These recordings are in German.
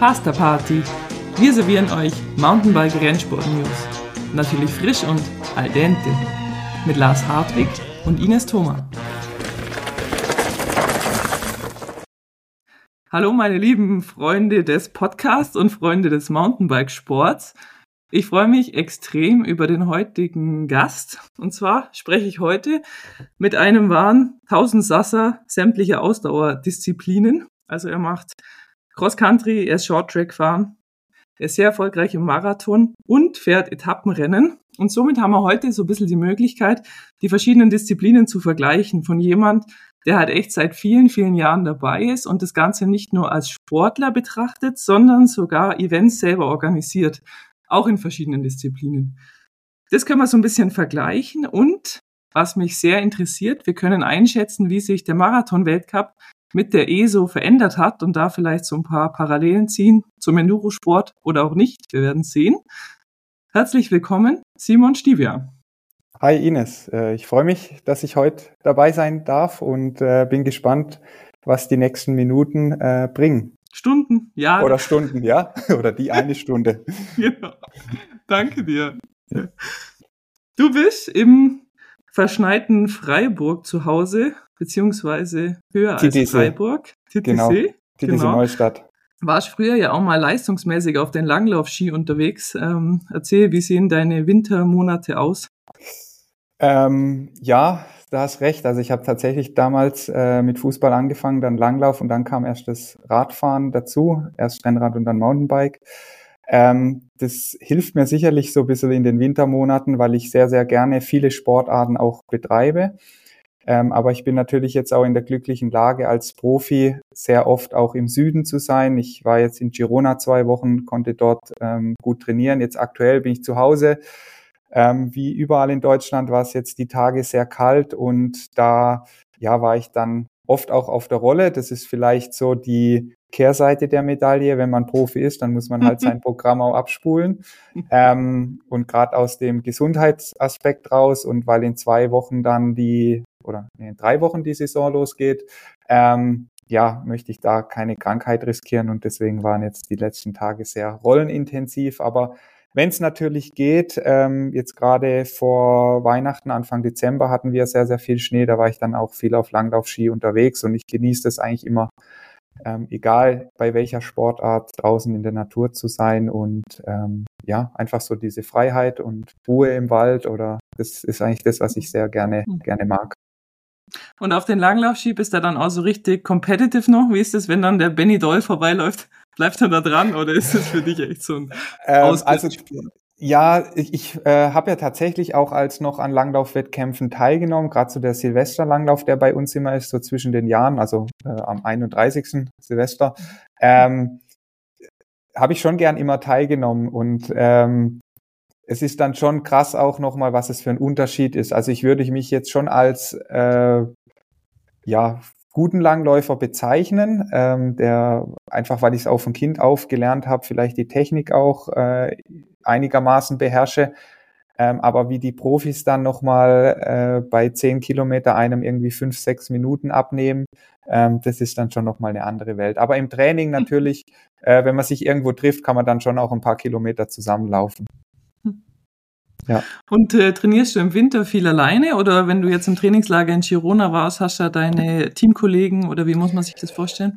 Pasta Party. Wir servieren euch Mountainbike Rennsport News. Natürlich frisch und al dente. Mit Lars Hartwig und Ines Thoma. Hallo meine lieben Freunde des Podcasts und Freunde des Mountainbike Sports. Ich freue mich extrem über den heutigen Gast. Und zwar spreche ich heute mit einem wahren Tausendsasser sämtlicher Ausdauerdisziplinen. Also er macht Cross Country, er ist Short Track fahren, er ist sehr erfolgreich im Marathon und fährt Etappenrennen. Und somit haben wir heute so ein bisschen die Möglichkeit, die verschiedenen Disziplinen zu vergleichen von jemand, der halt echt seit vielen, vielen Jahren dabei ist und das Ganze nicht nur als Sportler betrachtet, sondern sogar Events selber organisiert auch in verschiedenen Disziplinen. Das können wir so ein bisschen vergleichen und was mich sehr interessiert, wir können einschätzen, wie sich der Marathon-Weltcup mit der ESO verändert hat und da vielleicht so ein paar Parallelen ziehen zum Endurosport oder auch nicht. Wir werden sehen. Herzlich willkommen, Simon Stivia. Hi Ines, äh, ich freue mich, dass ich heute dabei sein darf und äh, bin gespannt, was die nächsten Minuten äh, bringen. Stunden, ja. Oder Stunden, ja. Oder die eine Stunde. genau. Danke dir. Du bist im verschneiten Freiburg zu Hause, beziehungsweise höher als TTC. Freiburg. TTC. Genau. TTC genau. Neustadt. Warst früher ja auch mal leistungsmäßig auf den Langlaufski unterwegs. Ähm, erzähl, wie sehen deine Wintermonate aus? Ähm, ja, da hast recht. Also ich habe tatsächlich damals äh, mit Fußball angefangen, dann Langlauf und dann kam erst das Radfahren dazu, erst Rennrad und dann Mountainbike. Ähm, das hilft mir sicherlich so ein bisschen in den Wintermonaten, weil ich sehr, sehr gerne viele Sportarten auch betreibe. Ähm, aber ich bin natürlich jetzt auch in der glücklichen Lage, als Profi sehr oft auch im Süden zu sein. Ich war jetzt in Girona zwei Wochen, konnte dort ähm, gut trainieren. Jetzt aktuell bin ich zu Hause ähm, wie überall in Deutschland war es jetzt die Tage sehr kalt und da ja war ich dann oft auch auf der Rolle. Das ist vielleicht so die Kehrseite der Medaille. Wenn man Profi ist, dann muss man halt sein Programm auch abspulen. Ähm, und gerade aus dem Gesundheitsaspekt raus und weil in zwei Wochen dann die oder in drei Wochen die Saison losgeht, ähm, ja, möchte ich da keine Krankheit riskieren und deswegen waren jetzt die letzten Tage sehr rollenintensiv, aber wenn es natürlich geht, ähm, jetzt gerade vor Weihnachten, Anfang Dezember hatten wir sehr, sehr viel Schnee. Da war ich dann auch viel auf Langlaufski unterwegs und ich genieße das eigentlich immer, ähm, egal bei welcher Sportart, draußen in der Natur zu sein und ähm, ja, einfach so diese Freiheit und Ruhe im Wald oder das ist eigentlich das, was ich sehr gerne, mhm. gerne mag. Und auf den Langlaufski bist du dann auch so richtig competitive noch? Wie ist es, wenn dann der Benny Doll vorbeiläuft? Bleibt er da dran oder ist es für dich echt so ein ähm, Also ja, ich, ich äh, habe ja tatsächlich auch als noch an Langlaufwettkämpfen teilgenommen, gerade so der Silvesterlanglauf, der bei uns immer ist, so zwischen den Jahren, also äh, am 31. Silvester, ähm, habe ich schon gern immer teilgenommen und ähm, es ist dann schon krass auch nochmal, was es für ein Unterschied ist. Also ich würde mich jetzt schon als äh, ja guten Langläufer bezeichnen, ähm, der einfach, weil ich es auch von Kind auf gelernt habe, vielleicht die Technik auch äh, einigermaßen beherrsche. Ähm, aber wie die Profis dann nochmal äh, bei zehn Kilometer einem irgendwie fünf, sechs Minuten abnehmen, ähm, das ist dann schon nochmal eine andere Welt. Aber im Training hm. natürlich, äh, wenn man sich irgendwo trifft, kann man dann schon auch ein paar Kilometer zusammenlaufen. Ja. Und äh, trainierst du im Winter viel alleine oder wenn du jetzt im Trainingslager in Girona warst, hast du da deine Teamkollegen oder wie muss man sich das vorstellen?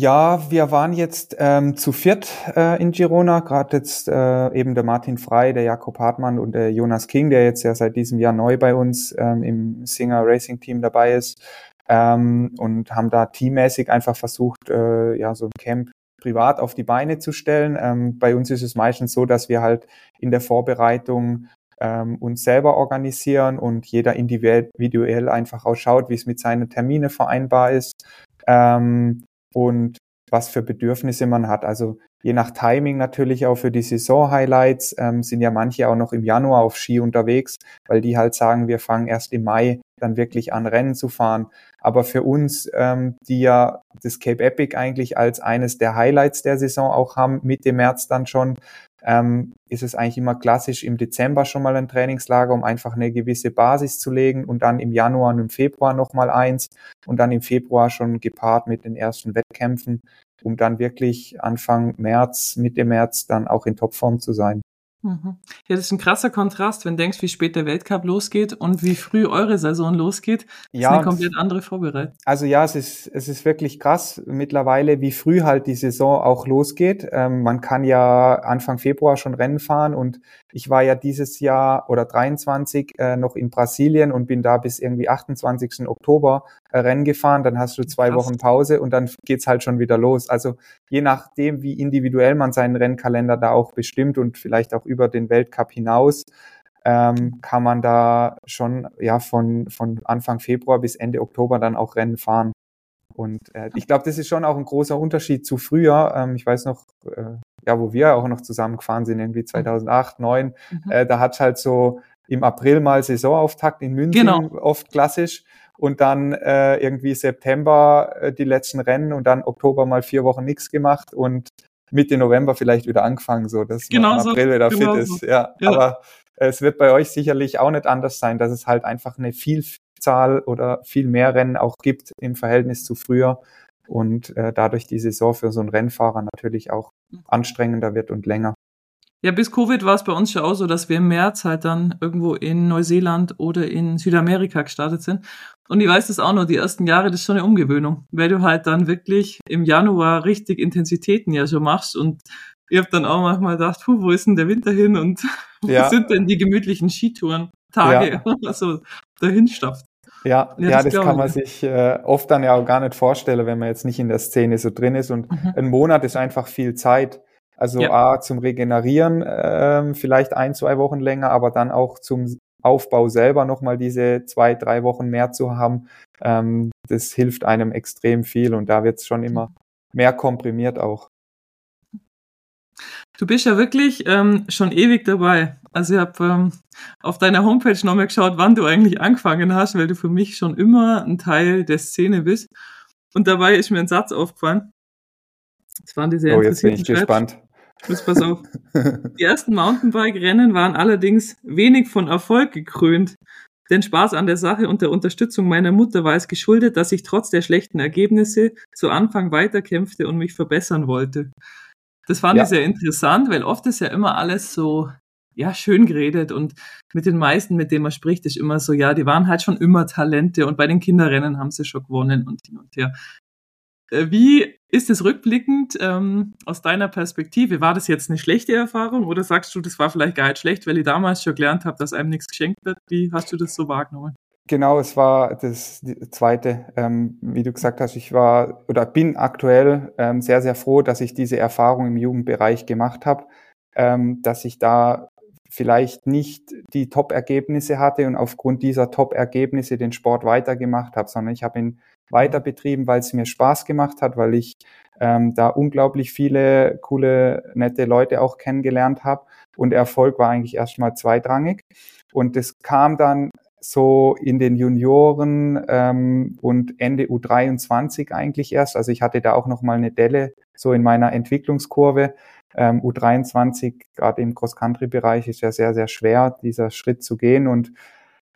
Ja, wir waren jetzt ähm, zu viert äh, in Girona, gerade jetzt äh, eben der Martin Frei, der Jakob Hartmann und der Jonas King, der jetzt ja seit diesem Jahr neu bei uns ähm, im Singer Racing Team dabei ist ähm, und haben da teammäßig einfach versucht, äh, ja so ein Camp privat auf die Beine zu stellen. Ähm, bei uns ist es meistens so, dass wir halt in der Vorbereitung ähm, uns selber organisieren und jeder individuell einfach ausschaut, wie es mit seinen Termine vereinbar ist ähm, und was für Bedürfnisse man hat. Also je nach Timing natürlich auch für die Saison-Highlights ähm, sind ja manche auch noch im Januar auf Ski unterwegs, weil die halt sagen, wir fangen erst im Mai dann wirklich an Rennen zu fahren. Aber für uns, ähm, die ja das Cape Epic eigentlich als eines der Highlights der Saison auch haben, Mitte März dann schon, ähm, ist es eigentlich immer klassisch im Dezember schon mal ein Trainingslager, um einfach eine gewisse Basis zu legen und dann im Januar und im Februar nochmal eins und dann im Februar schon gepaart mit den ersten Wettkämpfen um dann wirklich Anfang März, Mitte März dann auch in Topform zu sein. Mhm. Ja, das ist ein krasser Kontrast, wenn du denkst, wie spät der Weltcup losgeht und wie früh eure Saison losgeht. Das ja, ist eine komplett andere Vorbereitung. Also ja, es ist, es ist wirklich krass mittlerweile, wie früh halt die Saison auch losgeht. Ähm, man kann ja Anfang Februar schon Rennen fahren und ich war ja dieses Jahr oder 23 äh, noch in Brasilien und bin da bis irgendwie 28. Oktober Rennen gefahren. Dann hast du zwei Krass. Wochen Pause und dann geht's halt schon wieder los. Also je nachdem, wie individuell man seinen Rennkalender da auch bestimmt und vielleicht auch über den Weltcup hinaus, ähm, kann man da schon ja von, von Anfang Februar bis Ende Oktober dann auch Rennen fahren. Und äh, ich glaube, das ist schon auch ein großer Unterschied zu früher. Ähm, ich weiß noch, äh, ja, wo wir auch noch zusammengefahren sind, irgendwie 2008, 2009, mhm. äh, da hat halt so im April mal Saisonauftakt in München, genau. oft klassisch. Und dann äh, irgendwie September äh, die letzten Rennen und dann Oktober mal vier Wochen nichts gemacht und Mitte November vielleicht wieder angefangen, so dass genau man im April wieder genau fit ist. Ja, ja. aber es wird bei euch sicherlich auch nicht anders sein, dass es halt einfach eine Vielzahl oder viel mehr Rennen auch gibt im Verhältnis zu früher und äh, dadurch die Saison für so einen Rennfahrer natürlich auch mhm. anstrengender wird und länger. Ja, bis Covid war es bei uns schon auch so, dass wir im März halt dann irgendwo in Neuseeland oder in Südamerika gestartet sind. Und ich weiß das auch noch, die ersten Jahre, das ist schon eine Umgewöhnung, weil du halt dann wirklich im Januar richtig Intensitäten ja schon machst und ich habe dann auch manchmal gedacht, puh, wo ist denn der Winter hin und ja. wo sind denn die gemütlichen Skitouren-Tage, ja. also dahin stafft. Ja, ja, ja das, das kann man sich äh, oft dann ja auch gar nicht vorstellen, wenn man jetzt nicht in der Szene so drin ist. Und mhm. ein Monat ist einfach viel Zeit. Also ja. A, zum Regenerieren ähm, vielleicht ein, zwei Wochen länger, aber dann auch zum Aufbau selber nochmal diese zwei, drei Wochen mehr zu haben. Ähm, das hilft einem extrem viel und da wird es schon immer mehr komprimiert auch. Du bist ja wirklich ähm, schon ewig dabei. Also ich habe ähm, auf deiner Homepage nochmal geschaut, wann du eigentlich angefangen hast, weil du für mich schon immer ein Teil der Szene bist. Und dabei ist mir ein Satz aufgefallen. Das waren diese Oh, jetzt bin ich gespannt. Jetzt pass auf. Die ersten Mountainbike-Rennen waren allerdings wenig von Erfolg gekrönt. Den Spaß an der Sache und der Unterstützung meiner Mutter war es geschuldet, dass ich trotz der schlechten Ergebnisse zu Anfang weiterkämpfte und mich verbessern wollte. Das fand ja. ich sehr interessant, weil oft ist ja immer alles so, ja, schön geredet und mit den meisten, mit denen man spricht, ist immer so, ja, die waren halt schon immer Talente und bei den Kinderrennen haben sie schon gewonnen und hin und her. Äh, wie ist es rückblickend ähm, aus deiner Perspektive? War das jetzt eine schlechte Erfahrung oder sagst du, das war vielleicht gar nicht schlecht, weil ich damals schon gelernt habe, dass einem nichts geschenkt wird? Wie hast du das so wahrgenommen? Genau, es war das zweite, ähm, wie du gesagt hast, ich war oder bin aktuell ähm, sehr, sehr froh, dass ich diese Erfahrung im Jugendbereich gemacht habe, ähm, dass ich da vielleicht nicht die Top-Ergebnisse hatte und aufgrund dieser Top-Ergebnisse den Sport weitergemacht habe, sondern ich habe ihn weiter betrieben, weil es mir Spaß gemacht hat, weil ich ähm, da unglaublich viele coole, nette Leute auch kennengelernt habe und Erfolg war eigentlich erstmal zweitrangig. Und das kam dann so in den Junioren ähm, und Ende U23 eigentlich erst. Also ich hatte da auch noch mal eine Delle so in meiner Entwicklungskurve. Ähm, U23 gerade im Cross-Country-Bereich ist ja sehr sehr schwer, dieser Schritt zu gehen und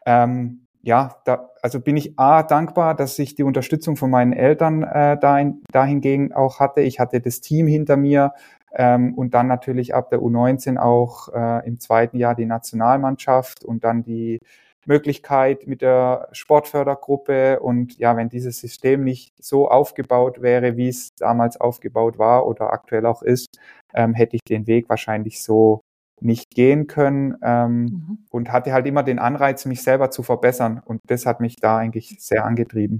ähm, ja, da, also bin ich A dankbar, dass ich die Unterstützung von meinen Eltern äh, dahin, dahingegen auch hatte. Ich hatte das Team hinter mir ähm, und dann natürlich ab der U19 auch äh, im zweiten Jahr die Nationalmannschaft und dann die Möglichkeit mit der Sportfördergruppe. Und ja, wenn dieses System nicht so aufgebaut wäre, wie es damals aufgebaut war oder aktuell auch ist, ähm, hätte ich den Weg wahrscheinlich so nicht gehen können ähm, mhm. und hatte halt immer den Anreiz, mich selber zu verbessern. Und das hat mich da eigentlich sehr angetrieben.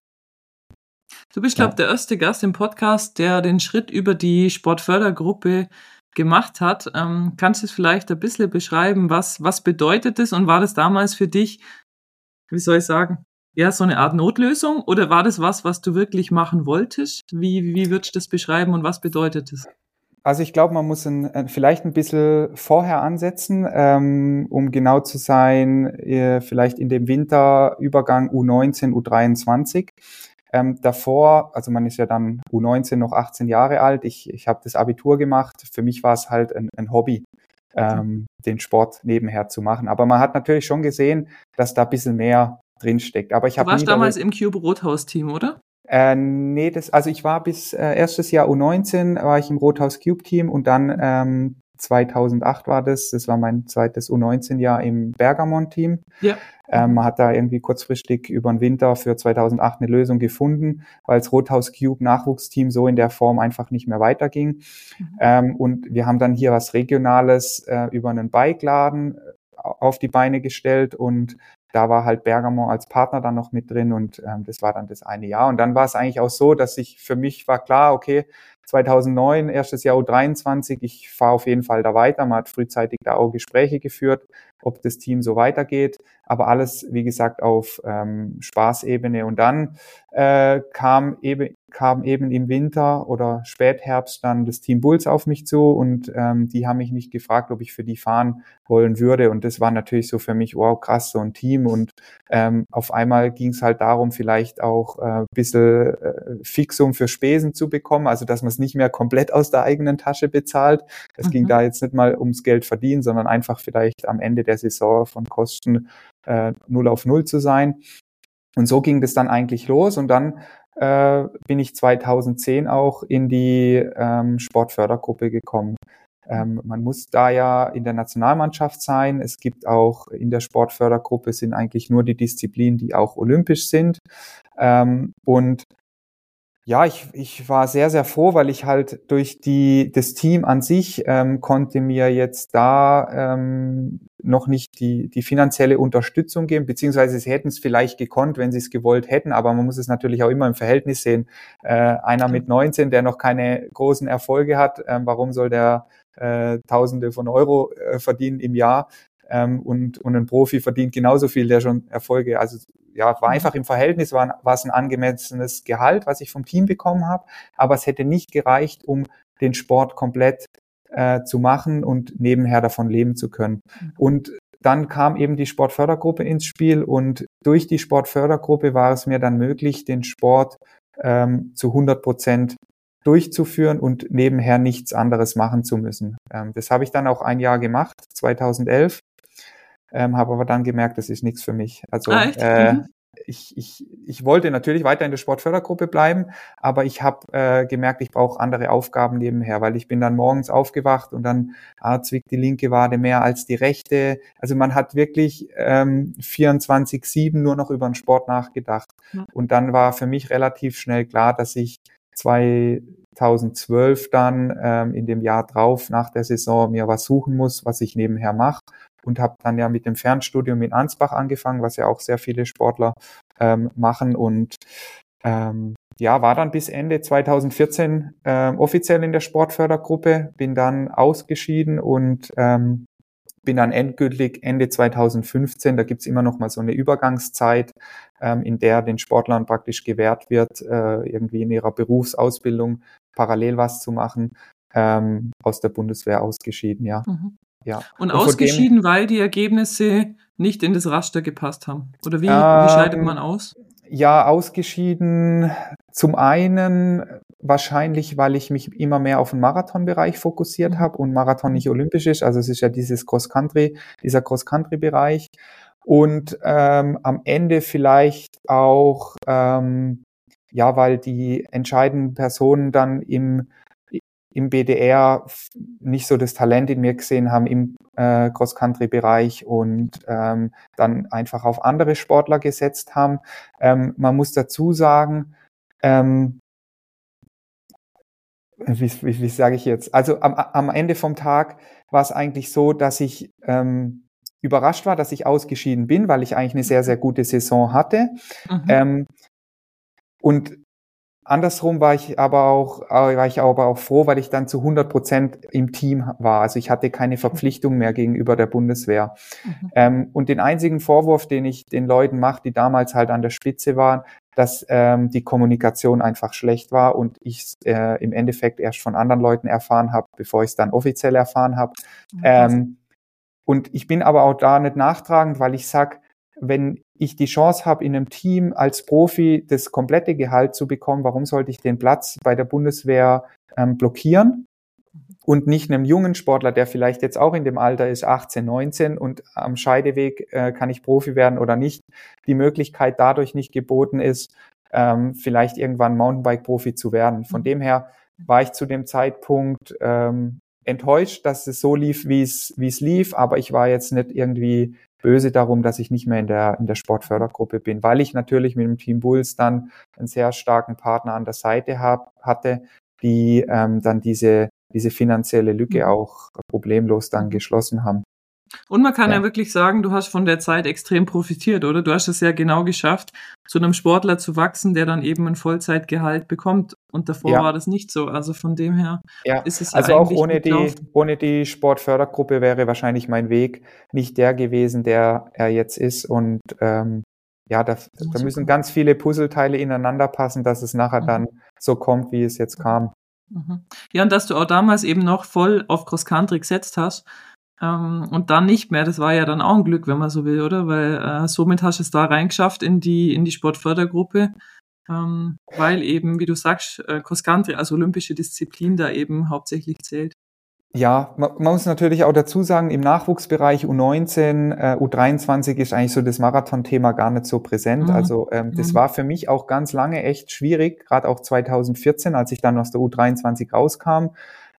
Du bist, glaube ich, ja. der erste Gast im Podcast, der den Schritt über die Sportfördergruppe gemacht hat. Ähm, kannst du es vielleicht ein bisschen beschreiben, was, was bedeutet es und war das damals für dich, wie soll ich sagen, ja, so eine Art Notlösung oder war das was, was du wirklich machen wolltest? Wie, wie würdest du das beschreiben und was bedeutet es? Also ich glaube, man muss ein, vielleicht ein bisschen vorher ansetzen, ähm, um genau zu sein, äh, vielleicht in dem Winterübergang U19, U23. Ähm, davor, also man ist ja dann U19 noch 18 Jahre alt, ich, ich habe das Abitur gemacht, für mich war es halt ein, ein Hobby, ähm, den Sport nebenher zu machen. Aber man hat natürlich schon gesehen, dass da ein bisschen mehr drinsteckt. Aber ich du warst damals im Cube Rothaus-Team, oder? Äh, nee, das, also ich war bis äh, erstes Jahr U19, war ich im Rothaus Cube Team und dann ähm, 2008 war das, das war mein zweites U19-Jahr im Bergamon-Team. Ja. Ähm, man hat da irgendwie kurzfristig über den Winter für 2008 eine Lösung gefunden, weil das Rothaus Cube Nachwuchsteam so in der Form einfach nicht mehr weiterging. Mhm. Ähm, und wir haben dann hier was Regionales äh, über einen Bike-Laden äh, auf die Beine gestellt und da war halt Bergamo als Partner dann noch mit drin und ähm, das war dann das eine Jahr. Und dann war es eigentlich auch so, dass ich für mich war klar, okay, 2009, erstes Jahr U23, ich fahre auf jeden Fall da weiter. Man hat frühzeitig da auch Gespräche geführt, ob das Team so weitergeht. Aber alles, wie gesagt, auf ähm, Spaßebene. Und dann äh, kam, eben, kam eben im Winter oder Spätherbst dann das Team Bulls auf mich zu und ähm, die haben mich nicht gefragt, ob ich für die fahren wollen würde. Und das war natürlich so für mich, wow, krass, so ein Team. Und ähm, auf einmal ging es halt darum, vielleicht auch äh, bisschen äh, Fixum für Spesen zu bekommen, also dass man es nicht mehr komplett aus der eigenen Tasche bezahlt. Es mhm. ging da jetzt nicht mal ums Geld verdienen, sondern einfach vielleicht am Ende der Saison von Kosten äh, 0 auf 0 zu sein. Und so ging das dann eigentlich los und dann äh, bin ich 2010 auch in die ähm, Sportfördergruppe gekommen. Ähm, man muss da ja in der Nationalmannschaft sein. Es gibt auch in der Sportfördergruppe sind eigentlich nur die Disziplinen, die auch olympisch sind. Ähm, und ja, ich, ich war sehr, sehr froh, weil ich halt durch die, das Team an sich ähm, konnte mir jetzt da ähm, noch nicht die, die finanzielle Unterstützung geben, beziehungsweise sie hätten es vielleicht gekonnt, wenn sie es gewollt hätten, aber man muss es natürlich auch immer im Verhältnis sehen. Äh, einer mit 19, der noch keine großen Erfolge hat, äh, warum soll der äh, Tausende von Euro äh, verdienen im Jahr? Ähm, und, und ein Profi verdient genauso viel, der schon Erfolge, also ja, war mhm. einfach im Verhältnis, war, war es ein angemessenes Gehalt, was ich vom Team bekommen habe, aber es hätte nicht gereicht, um den Sport komplett äh, zu machen und nebenher davon leben zu können. Mhm. Und dann kam eben die Sportfördergruppe ins Spiel und durch die Sportfördergruppe war es mir dann möglich, den Sport ähm, zu 100 Prozent durchzuführen und nebenher nichts anderes machen zu müssen. Ähm, das habe ich dann auch ein Jahr gemacht, 2011 ähm, habe aber dann gemerkt, das ist nichts für mich. Also ah, äh, mhm. Ich, ich, ich wollte natürlich weiter in der Sportfördergruppe bleiben, aber ich habe äh, gemerkt, ich brauche andere Aufgaben nebenher, weil ich bin dann morgens aufgewacht und dann ah, zwickt die linke Wade mehr als die rechte. Also man hat wirklich ähm, 24-7 nur noch über den Sport nachgedacht. Ja. Und dann war für mich relativ schnell klar, dass ich 2012 dann ähm, in dem Jahr drauf nach der Saison mir was suchen muss, was ich nebenher mache und habe dann ja mit dem Fernstudium in Ansbach angefangen, was ja auch sehr viele Sportler ähm, machen und ähm, ja, war dann bis Ende 2014 ähm, offiziell in der Sportfördergruppe, bin dann ausgeschieden und ähm, bin dann endgültig Ende 2015, da gibt's immer noch mal so eine Übergangszeit, ähm, in der den Sportlern praktisch gewährt wird, äh, irgendwie in ihrer Berufsausbildung parallel was zu machen, ähm, aus der Bundeswehr ausgeschieden, ja. Mhm. Ja. Und, und ausgeschieden, dem, weil die Ergebnisse nicht in das Raster gepasst haben. Oder wie, ähm, wie scheidet man aus? Ja, ausgeschieden zum einen wahrscheinlich, weil ich mich immer mehr auf den Marathonbereich fokussiert mhm. habe und Marathon nicht olympisch ist. Also es ist ja dieses Cross-Country, dieser Cross-Country-Bereich. Und ähm, am Ende vielleicht auch, ähm, ja, weil die entscheidenden Personen dann im im BDR nicht so das Talent in mir gesehen haben im äh, Cross-Country-Bereich und ähm, dann einfach auf andere Sportler gesetzt haben. Ähm, man muss dazu sagen, ähm, wie, wie, wie sage ich jetzt? Also am, am Ende vom Tag war es eigentlich so, dass ich ähm, überrascht war, dass ich ausgeschieden bin, weil ich eigentlich eine sehr, sehr gute Saison hatte. Mhm. Ähm, und Andersrum war ich aber auch, äh, war ich aber auch froh, weil ich dann zu 100 Prozent im Team war. Also ich hatte keine Verpflichtung mehr gegenüber der Bundeswehr. Mhm. Ähm, und den einzigen Vorwurf, den ich den Leuten mache, die damals halt an der Spitze waren, dass ähm, die Kommunikation einfach schlecht war und ich äh, im Endeffekt erst von anderen Leuten erfahren habe, bevor ich es dann offiziell erfahren habe. Mhm. Ähm, und ich bin aber auch da nicht nachtragend, weil ich sag, wenn ich die Chance habe, in einem Team als Profi das komplette Gehalt zu bekommen, warum sollte ich den Platz bei der Bundeswehr ähm, blockieren? Und nicht einem jungen Sportler, der vielleicht jetzt auch in dem Alter ist, 18, 19 und am Scheideweg äh, kann ich Profi werden oder nicht, die Möglichkeit dadurch nicht geboten ist, ähm, vielleicht irgendwann Mountainbike-Profi zu werden. Von dem her war ich zu dem Zeitpunkt ähm, enttäuscht, dass es so lief, wie es wie es lief, aber ich war jetzt nicht irgendwie böse darum, dass ich nicht mehr in der in der Sportfördergruppe bin, weil ich natürlich mit dem Team Bulls dann einen sehr starken Partner an der Seite hab, hatte, die ähm, dann diese diese finanzielle Lücke mhm. auch problemlos dann geschlossen haben. Und man kann ja. ja. wirklich sagen, du hast von der Zeit extrem profitiert, oder? Du hast es ja genau geschafft, zu einem Sportler zu wachsen, der dann eben ein Vollzeitgehalt bekommt. Und davor ja. war das nicht so. Also von dem her ja. ist es ja Also auch ohne die, ohne die Sportfördergruppe wäre wahrscheinlich mein Weg nicht der gewesen, der er jetzt ist. Und ähm, ja, da, da müssen ganz viele Puzzleteile ineinander passen, dass es nachher mhm. dann so kommt, wie es jetzt kam. Mhm. Ja, und dass du auch damals eben noch voll auf Cross Country gesetzt hast ähm, und dann nicht mehr. Das war ja dann auch ein Glück, wenn man so will, oder? Weil äh, somit hast du es da reingeschafft in die, in die Sportfördergruppe. Ähm, weil eben, wie du sagst, äh, Cross Country als olympische Disziplin da eben hauptsächlich zählt. Ja, man, man muss natürlich auch dazu sagen, im Nachwuchsbereich U19, äh, U23 ist eigentlich so das Marathon-Thema gar nicht so präsent. Mhm. Also ähm, das mhm. war für mich auch ganz lange echt schwierig, gerade auch 2014, als ich dann aus der U23 rauskam.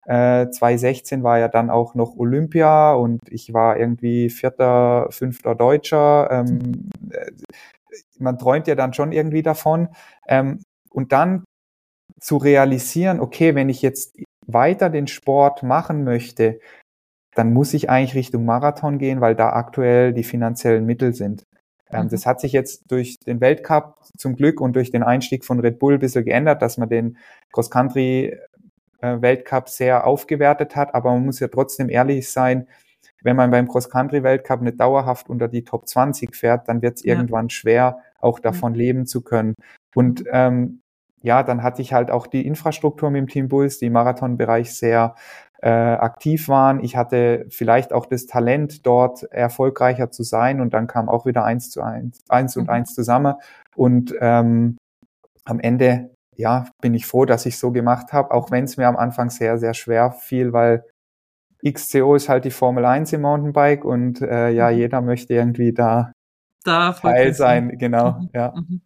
Äh, 2016 war ja dann auch noch Olympia und ich war irgendwie vierter, fünfter Deutscher. Ähm, äh, man träumt ja dann schon irgendwie davon. Ähm, und dann zu realisieren, okay, wenn ich jetzt weiter den Sport machen möchte, dann muss ich eigentlich Richtung Marathon gehen, weil da aktuell die finanziellen Mittel sind. Ähm, mhm. Das hat sich jetzt durch den Weltcup zum Glück und durch den Einstieg von Red Bull ein bisschen geändert, dass man den Cross-Country Weltcup sehr aufgewertet hat, aber man muss ja trotzdem ehrlich sein, wenn man beim Cross-Country-Weltcup nicht dauerhaft unter die Top 20 fährt, dann wird es ja. irgendwann schwer, auch davon ja. leben zu können. Und ähm, ja, dann hatte ich halt auch die Infrastruktur mit dem Team Bulls, die im Marathonbereich sehr äh, aktiv waren. Ich hatte vielleicht auch das Talent, dort erfolgreicher zu sein und dann kam auch wieder eins zu eins, eins und mhm. eins zusammen. Und ähm, am Ende ja, bin ich froh, dass ich so gemacht habe, auch wenn es mir am Anfang sehr, sehr schwer fiel, weil XCO ist halt die Formel 1 im Mountainbike und äh, ja, mhm. jeder möchte irgendwie da, da Teil sein, genau, mhm. ja. Mhm.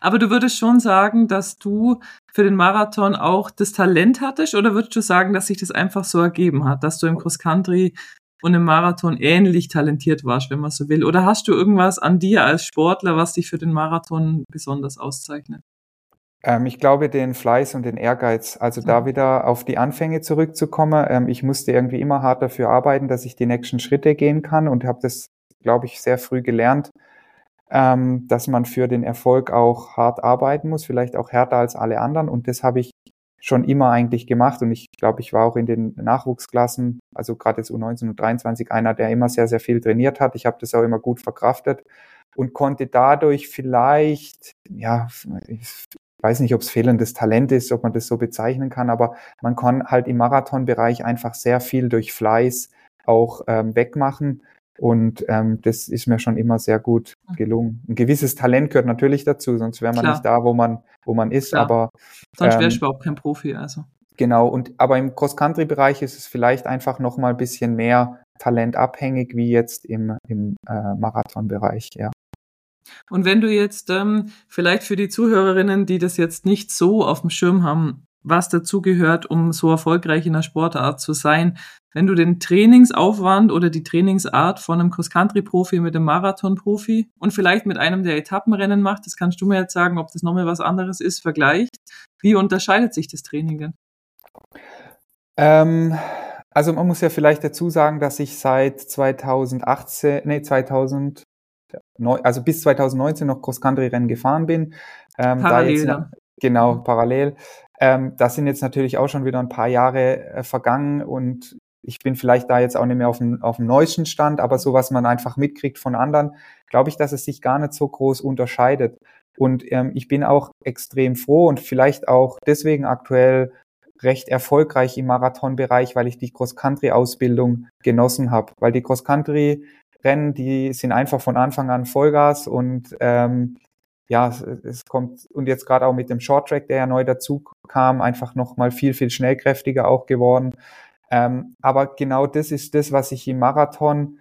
Aber du würdest schon sagen, dass du für den Marathon auch das Talent hattest oder würdest du sagen, dass sich das einfach so ergeben hat, dass du im Cross Country und im Marathon ähnlich talentiert warst, wenn man so will? Oder hast du irgendwas an dir als Sportler, was dich für den Marathon besonders auszeichnet? Ähm, ich glaube, den Fleiß und den Ehrgeiz, also da wieder auf die Anfänge zurückzukommen. Ähm, ich musste irgendwie immer hart dafür arbeiten, dass ich die nächsten Schritte gehen kann und habe das, glaube ich, sehr früh gelernt, ähm, dass man für den Erfolg auch hart arbeiten muss, vielleicht auch härter als alle anderen. Und das habe ich schon immer eigentlich gemacht. Und ich glaube, ich war auch in den Nachwuchsklassen, also gerade jetzt U19 und 23, einer, der immer sehr, sehr viel trainiert hat. Ich habe das auch immer gut verkraftet und konnte dadurch vielleicht, ja, weiß nicht, ob es fehlendes Talent ist, ob man das so bezeichnen kann, aber man kann halt im Marathonbereich einfach sehr viel durch Fleiß auch ähm, wegmachen. Und ähm, das ist mir schon immer sehr gut mhm. gelungen. Ein gewisses Talent gehört natürlich dazu, sonst wäre man Klar. nicht da, wo man, wo man ist. Klar. Aber sonst ähm, wäre ich überhaupt kein Profi. Also genau. Und aber im Cross-Country-Bereich ist es vielleicht einfach noch mal ein bisschen mehr talentabhängig wie jetzt im im äh, Marathonbereich. Ja. Und wenn du jetzt ähm, vielleicht für die Zuhörerinnen, die das jetzt nicht so auf dem Schirm haben, was dazugehört, um so erfolgreich in der Sportart zu sein, wenn du den Trainingsaufwand oder die Trainingsart von einem Cross-Country-Profi mit einem Marathon-Profi und vielleicht mit einem, der Etappenrennen macht, das kannst du mir jetzt sagen, ob das nochmal was anderes ist, vergleicht. Wie unterscheidet sich das Training denn? Ähm, also man muss ja vielleicht dazu sagen, dass ich seit 2018, nee, 2000, also bis 2019 noch Cross-Country-Rennen gefahren bin. Ähm, parallel. Da jetzt, genau, mhm. parallel. Ähm, das sind jetzt natürlich auch schon wieder ein paar Jahre äh, vergangen und ich bin vielleicht da jetzt auch nicht mehr auf dem, auf dem neuesten Stand, aber so was man einfach mitkriegt von anderen, glaube ich, dass es sich gar nicht so groß unterscheidet. Und ähm, ich bin auch extrem froh und vielleicht auch deswegen aktuell recht erfolgreich im Marathonbereich, weil ich die Cross-Country-Ausbildung genossen habe. Weil die Cross-Country Rennen, die sind einfach von Anfang an Vollgas und ähm, ja, es, kommt und jetzt gerade auch mit dem Short Track, der ja neu dazu kam, einfach noch mal viel viel schnellkräftiger auch geworden. Ähm, aber genau das ist das, was ich im Marathon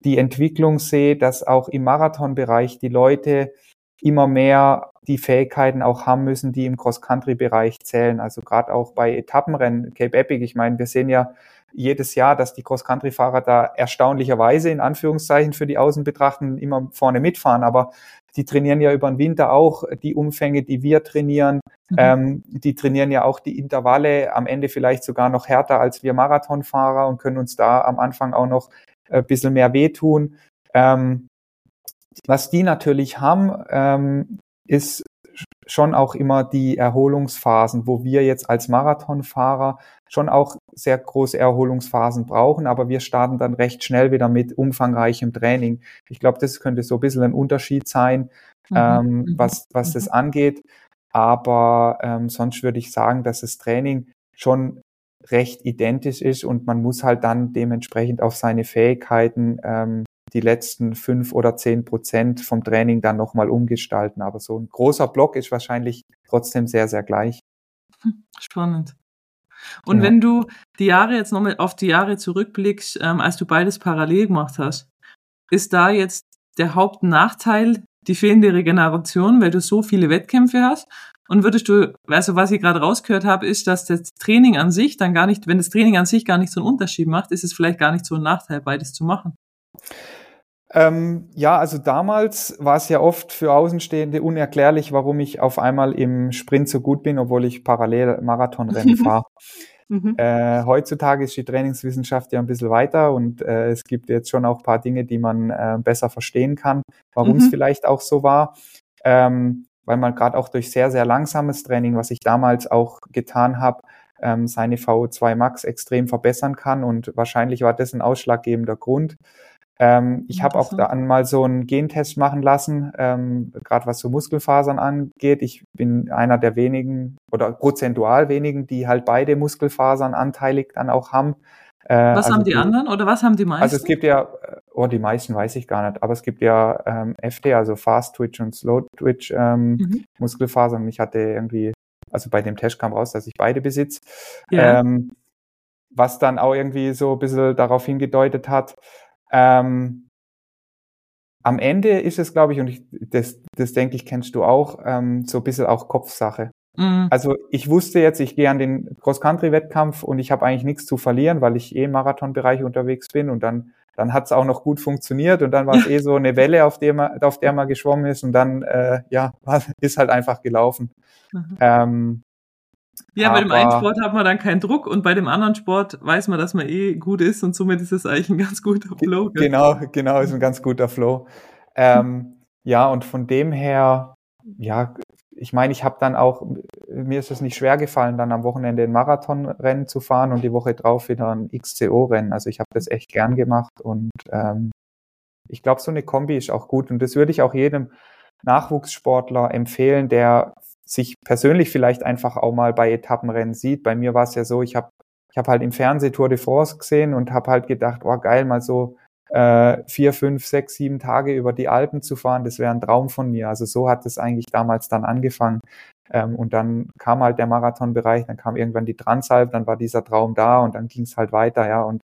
die Entwicklung sehe, dass auch im Marathonbereich die Leute immer mehr die Fähigkeiten auch haben müssen, die im Cross-Country-Bereich zählen. Also gerade auch bei Etappenrennen, Cape Epic, ich meine, wir sehen ja jedes Jahr, dass die Cross-Country-Fahrer da erstaunlicherweise in Anführungszeichen für die Außen betrachten immer vorne mitfahren, aber die trainieren ja über den Winter auch die Umfänge, die wir trainieren. Mhm. Ähm, die trainieren ja auch die Intervalle am Ende vielleicht sogar noch härter als wir Marathonfahrer und können uns da am Anfang auch noch ein bisschen mehr wehtun. Ähm, was die natürlich haben, ähm, ist schon auch immer die Erholungsphasen, wo wir jetzt als Marathonfahrer schon auch sehr große Erholungsphasen brauchen, aber wir starten dann recht schnell wieder mit umfangreichem Training. Ich glaube, das könnte so ein bisschen ein Unterschied sein, mhm. ähm, mhm. was, was mhm. das angeht. Aber ähm, sonst würde ich sagen, dass das Training schon recht identisch ist und man muss halt dann dementsprechend auf seine Fähigkeiten ähm, die letzten fünf oder zehn Prozent vom Training dann nochmal umgestalten. Aber so ein großer Block ist wahrscheinlich trotzdem sehr, sehr gleich. Hm, spannend. Und ja. wenn du die Jahre jetzt nochmal auf die Jahre zurückblickst, ähm, als du beides parallel gemacht hast, ist da jetzt der Hauptnachteil die fehlende Regeneration, weil du so viele Wettkämpfe hast? Und würdest du, also was ich gerade rausgehört habe, ist, dass das Training an sich dann gar nicht, wenn das Training an sich gar nicht so einen Unterschied macht, ist es vielleicht gar nicht so ein Nachteil, beides zu machen. Ähm, ja, also damals war es ja oft für Außenstehende unerklärlich, warum ich auf einmal im Sprint so gut bin, obwohl ich parallel Marathonrennen fahre. Mhm. Äh, heutzutage ist die Trainingswissenschaft ja ein bisschen weiter und äh, es gibt jetzt schon auch ein paar Dinge, die man äh, besser verstehen kann, warum es mhm. vielleicht auch so war. Ähm, weil man gerade auch durch sehr, sehr langsames Training, was ich damals auch getan habe, ähm, seine VO2 Max extrem verbessern kann und wahrscheinlich war das ein ausschlaggebender Grund. Ähm, ich habe auch dann mal so einen Gentest machen lassen, ähm, gerade was so Muskelfasern angeht. Ich bin einer der wenigen oder prozentual wenigen, die halt beide Muskelfasern anteilig dann auch haben. Äh, was also haben die, die, anderen oder was haben die meisten? Also es gibt ja, oh, die meisten weiß ich gar nicht, aber es gibt ja ähm, FT, also Fast Twitch und Slow Twitch ähm, mhm. Muskelfasern. Ich hatte irgendwie, also bei dem Test kam raus, dass ich beide besitze. Ja. Ähm, was dann auch irgendwie so ein bisschen darauf hingedeutet hat, ähm, am Ende ist es, glaube ich, und ich, das, das denke ich, kennst du auch, ähm, so ein bisschen auch Kopfsache. Mhm. Also ich wusste jetzt, ich gehe an den Cross-Country-Wettkampf und ich habe eigentlich nichts zu verlieren, weil ich eh im Marathonbereich unterwegs bin und dann, dann hat es auch noch gut funktioniert und dann war es eh so eine Welle, auf der man, auf der man geschwommen ist und dann, äh, ja, ist halt einfach gelaufen. Mhm. Ähm, ja, bei dem einen Sport hat man dann keinen Druck und bei dem anderen Sport weiß man, dass man eh gut ist und somit ist es eigentlich ein ganz guter Flow. Gell? Genau, genau, ist ein ganz guter Flow. Ähm, ja, und von dem her, ja, ich meine, ich habe dann auch, mir ist es nicht schwer gefallen, dann am Wochenende ein Marathonrennen zu fahren und die Woche drauf wieder ein XCO-Rennen. Also ich habe das echt gern gemacht und ähm, ich glaube, so eine Kombi ist auch gut und das würde ich auch jedem Nachwuchssportler empfehlen, der sich persönlich vielleicht einfach auch mal bei Etappenrennen sieht. Bei mir war es ja so, ich habe ich hab halt im Fernseh Tour de France gesehen und habe halt gedacht, oh geil, mal so äh, vier, fünf, sechs, sieben Tage über die Alpen zu fahren, das wäre ein Traum von mir. Also so hat es eigentlich damals dann angefangen. Ähm, und dann kam halt der Marathonbereich, dann kam irgendwann die Transalp, dann war dieser Traum da und dann ging es halt weiter, ja. Und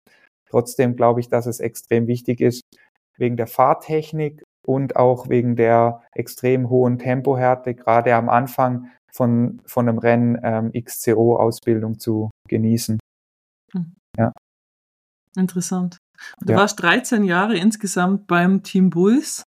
trotzdem glaube ich, dass es extrem wichtig ist, wegen der Fahrtechnik und auch wegen der extrem hohen Tempohärte, gerade am Anfang von, von einem Rennen ähm, XCO-Ausbildung zu genießen. Hm. Ja. Interessant. Du ja. warst 13 Jahre insgesamt beim Team Bulls.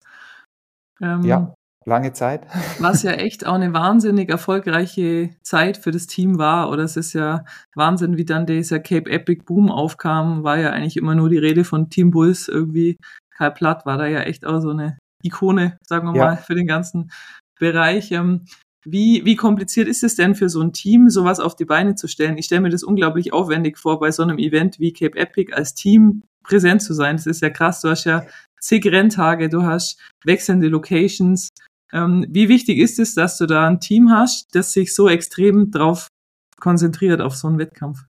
Ähm, ja, lange Zeit. Was ja echt auch eine wahnsinnig erfolgreiche Zeit für das Team war. Oder es ist ja Wahnsinn, wie dann dieser Cape Epic Boom aufkam. War ja eigentlich immer nur die Rede von Team Bulls irgendwie. Karl Platt war da ja echt auch so eine Ikone, sagen wir ja. mal, für den ganzen Bereich. Ähm, wie, wie kompliziert ist es denn für so ein Team, sowas auf die Beine zu stellen? Ich stelle mir das unglaublich aufwendig vor, bei so einem Event wie Cape Epic als Team präsent zu sein. Das ist ja krass. Du hast ja zig Renntage, du hast wechselnde Locations. Ähm, wie wichtig ist es, dass du da ein Team hast, das sich so extrem drauf konzentriert auf so einen Wettkampf?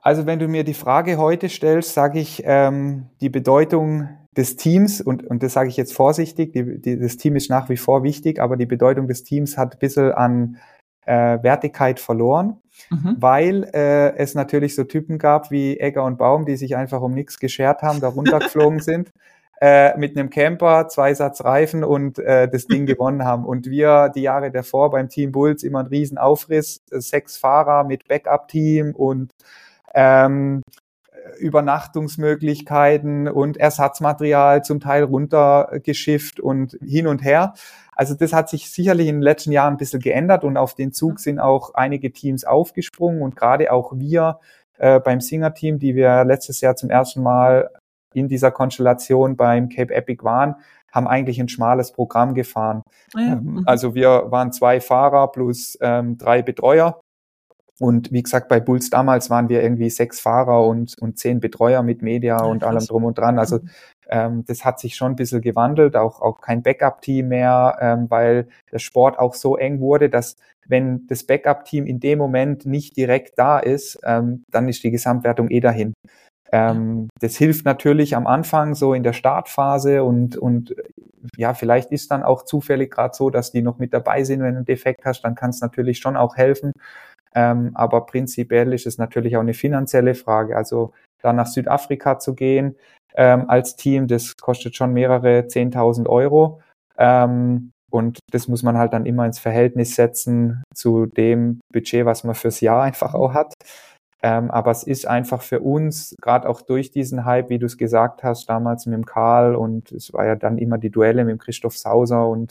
Also wenn du mir die Frage heute stellst, sage ich, ähm, die Bedeutung des Teams, und, und das sage ich jetzt vorsichtig, die, die, das Team ist nach wie vor wichtig, aber die Bedeutung des Teams hat ein bisschen an äh, Wertigkeit verloren, mhm. weil äh, es natürlich so Typen gab wie Egger und Baum, die sich einfach um nichts geschert haben, da runtergeflogen sind. äh, mit einem Camper, zwei Satz Reifen und äh, das Ding gewonnen haben. Und wir die Jahre davor beim Team Bulls immer einen riesen Aufriss, äh, sechs Fahrer mit Backup-Team und ähm, Übernachtungsmöglichkeiten und Ersatzmaterial zum Teil runtergeschifft und hin und her. Also das hat sich sicherlich in den letzten Jahren ein bisschen geändert und auf den Zug sind auch einige Teams aufgesprungen und gerade auch wir äh, beim Singer-Team, die wir letztes Jahr zum ersten Mal in dieser Konstellation beim Cape Epic waren, haben eigentlich ein schmales Programm gefahren. Ah ja. Ähm, mhm. Also wir waren zwei Fahrer plus ähm, drei Betreuer. Und wie gesagt, bei Bulls damals waren wir irgendwie sechs Fahrer und, und zehn Betreuer mit Media ja, und allem drum und dran. Also mhm. ähm, das hat sich schon ein bisschen gewandelt, auch, auch kein Backup-Team mehr, ähm, weil der Sport auch so eng wurde, dass wenn das Backup-Team in dem Moment nicht direkt da ist, ähm, dann ist die Gesamtwertung eh dahin. Ähm, das hilft natürlich am Anfang so in der Startphase und, und ja, vielleicht ist dann auch zufällig gerade so, dass die noch mit dabei sind, wenn du einen Defekt hast, dann kann es natürlich schon auch helfen. Ähm, aber prinzipiell ist es natürlich auch eine finanzielle Frage. Also da nach Südafrika zu gehen ähm, als Team, das kostet schon mehrere 10.000 Euro. Ähm, und das muss man halt dann immer ins Verhältnis setzen zu dem Budget, was man fürs Jahr einfach auch hat. Ähm, aber es ist einfach für uns, gerade auch durch diesen Hype, wie du es gesagt hast, damals mit dem Karl und es war ja dann immer die Duelle mit dem Christoph Sauser und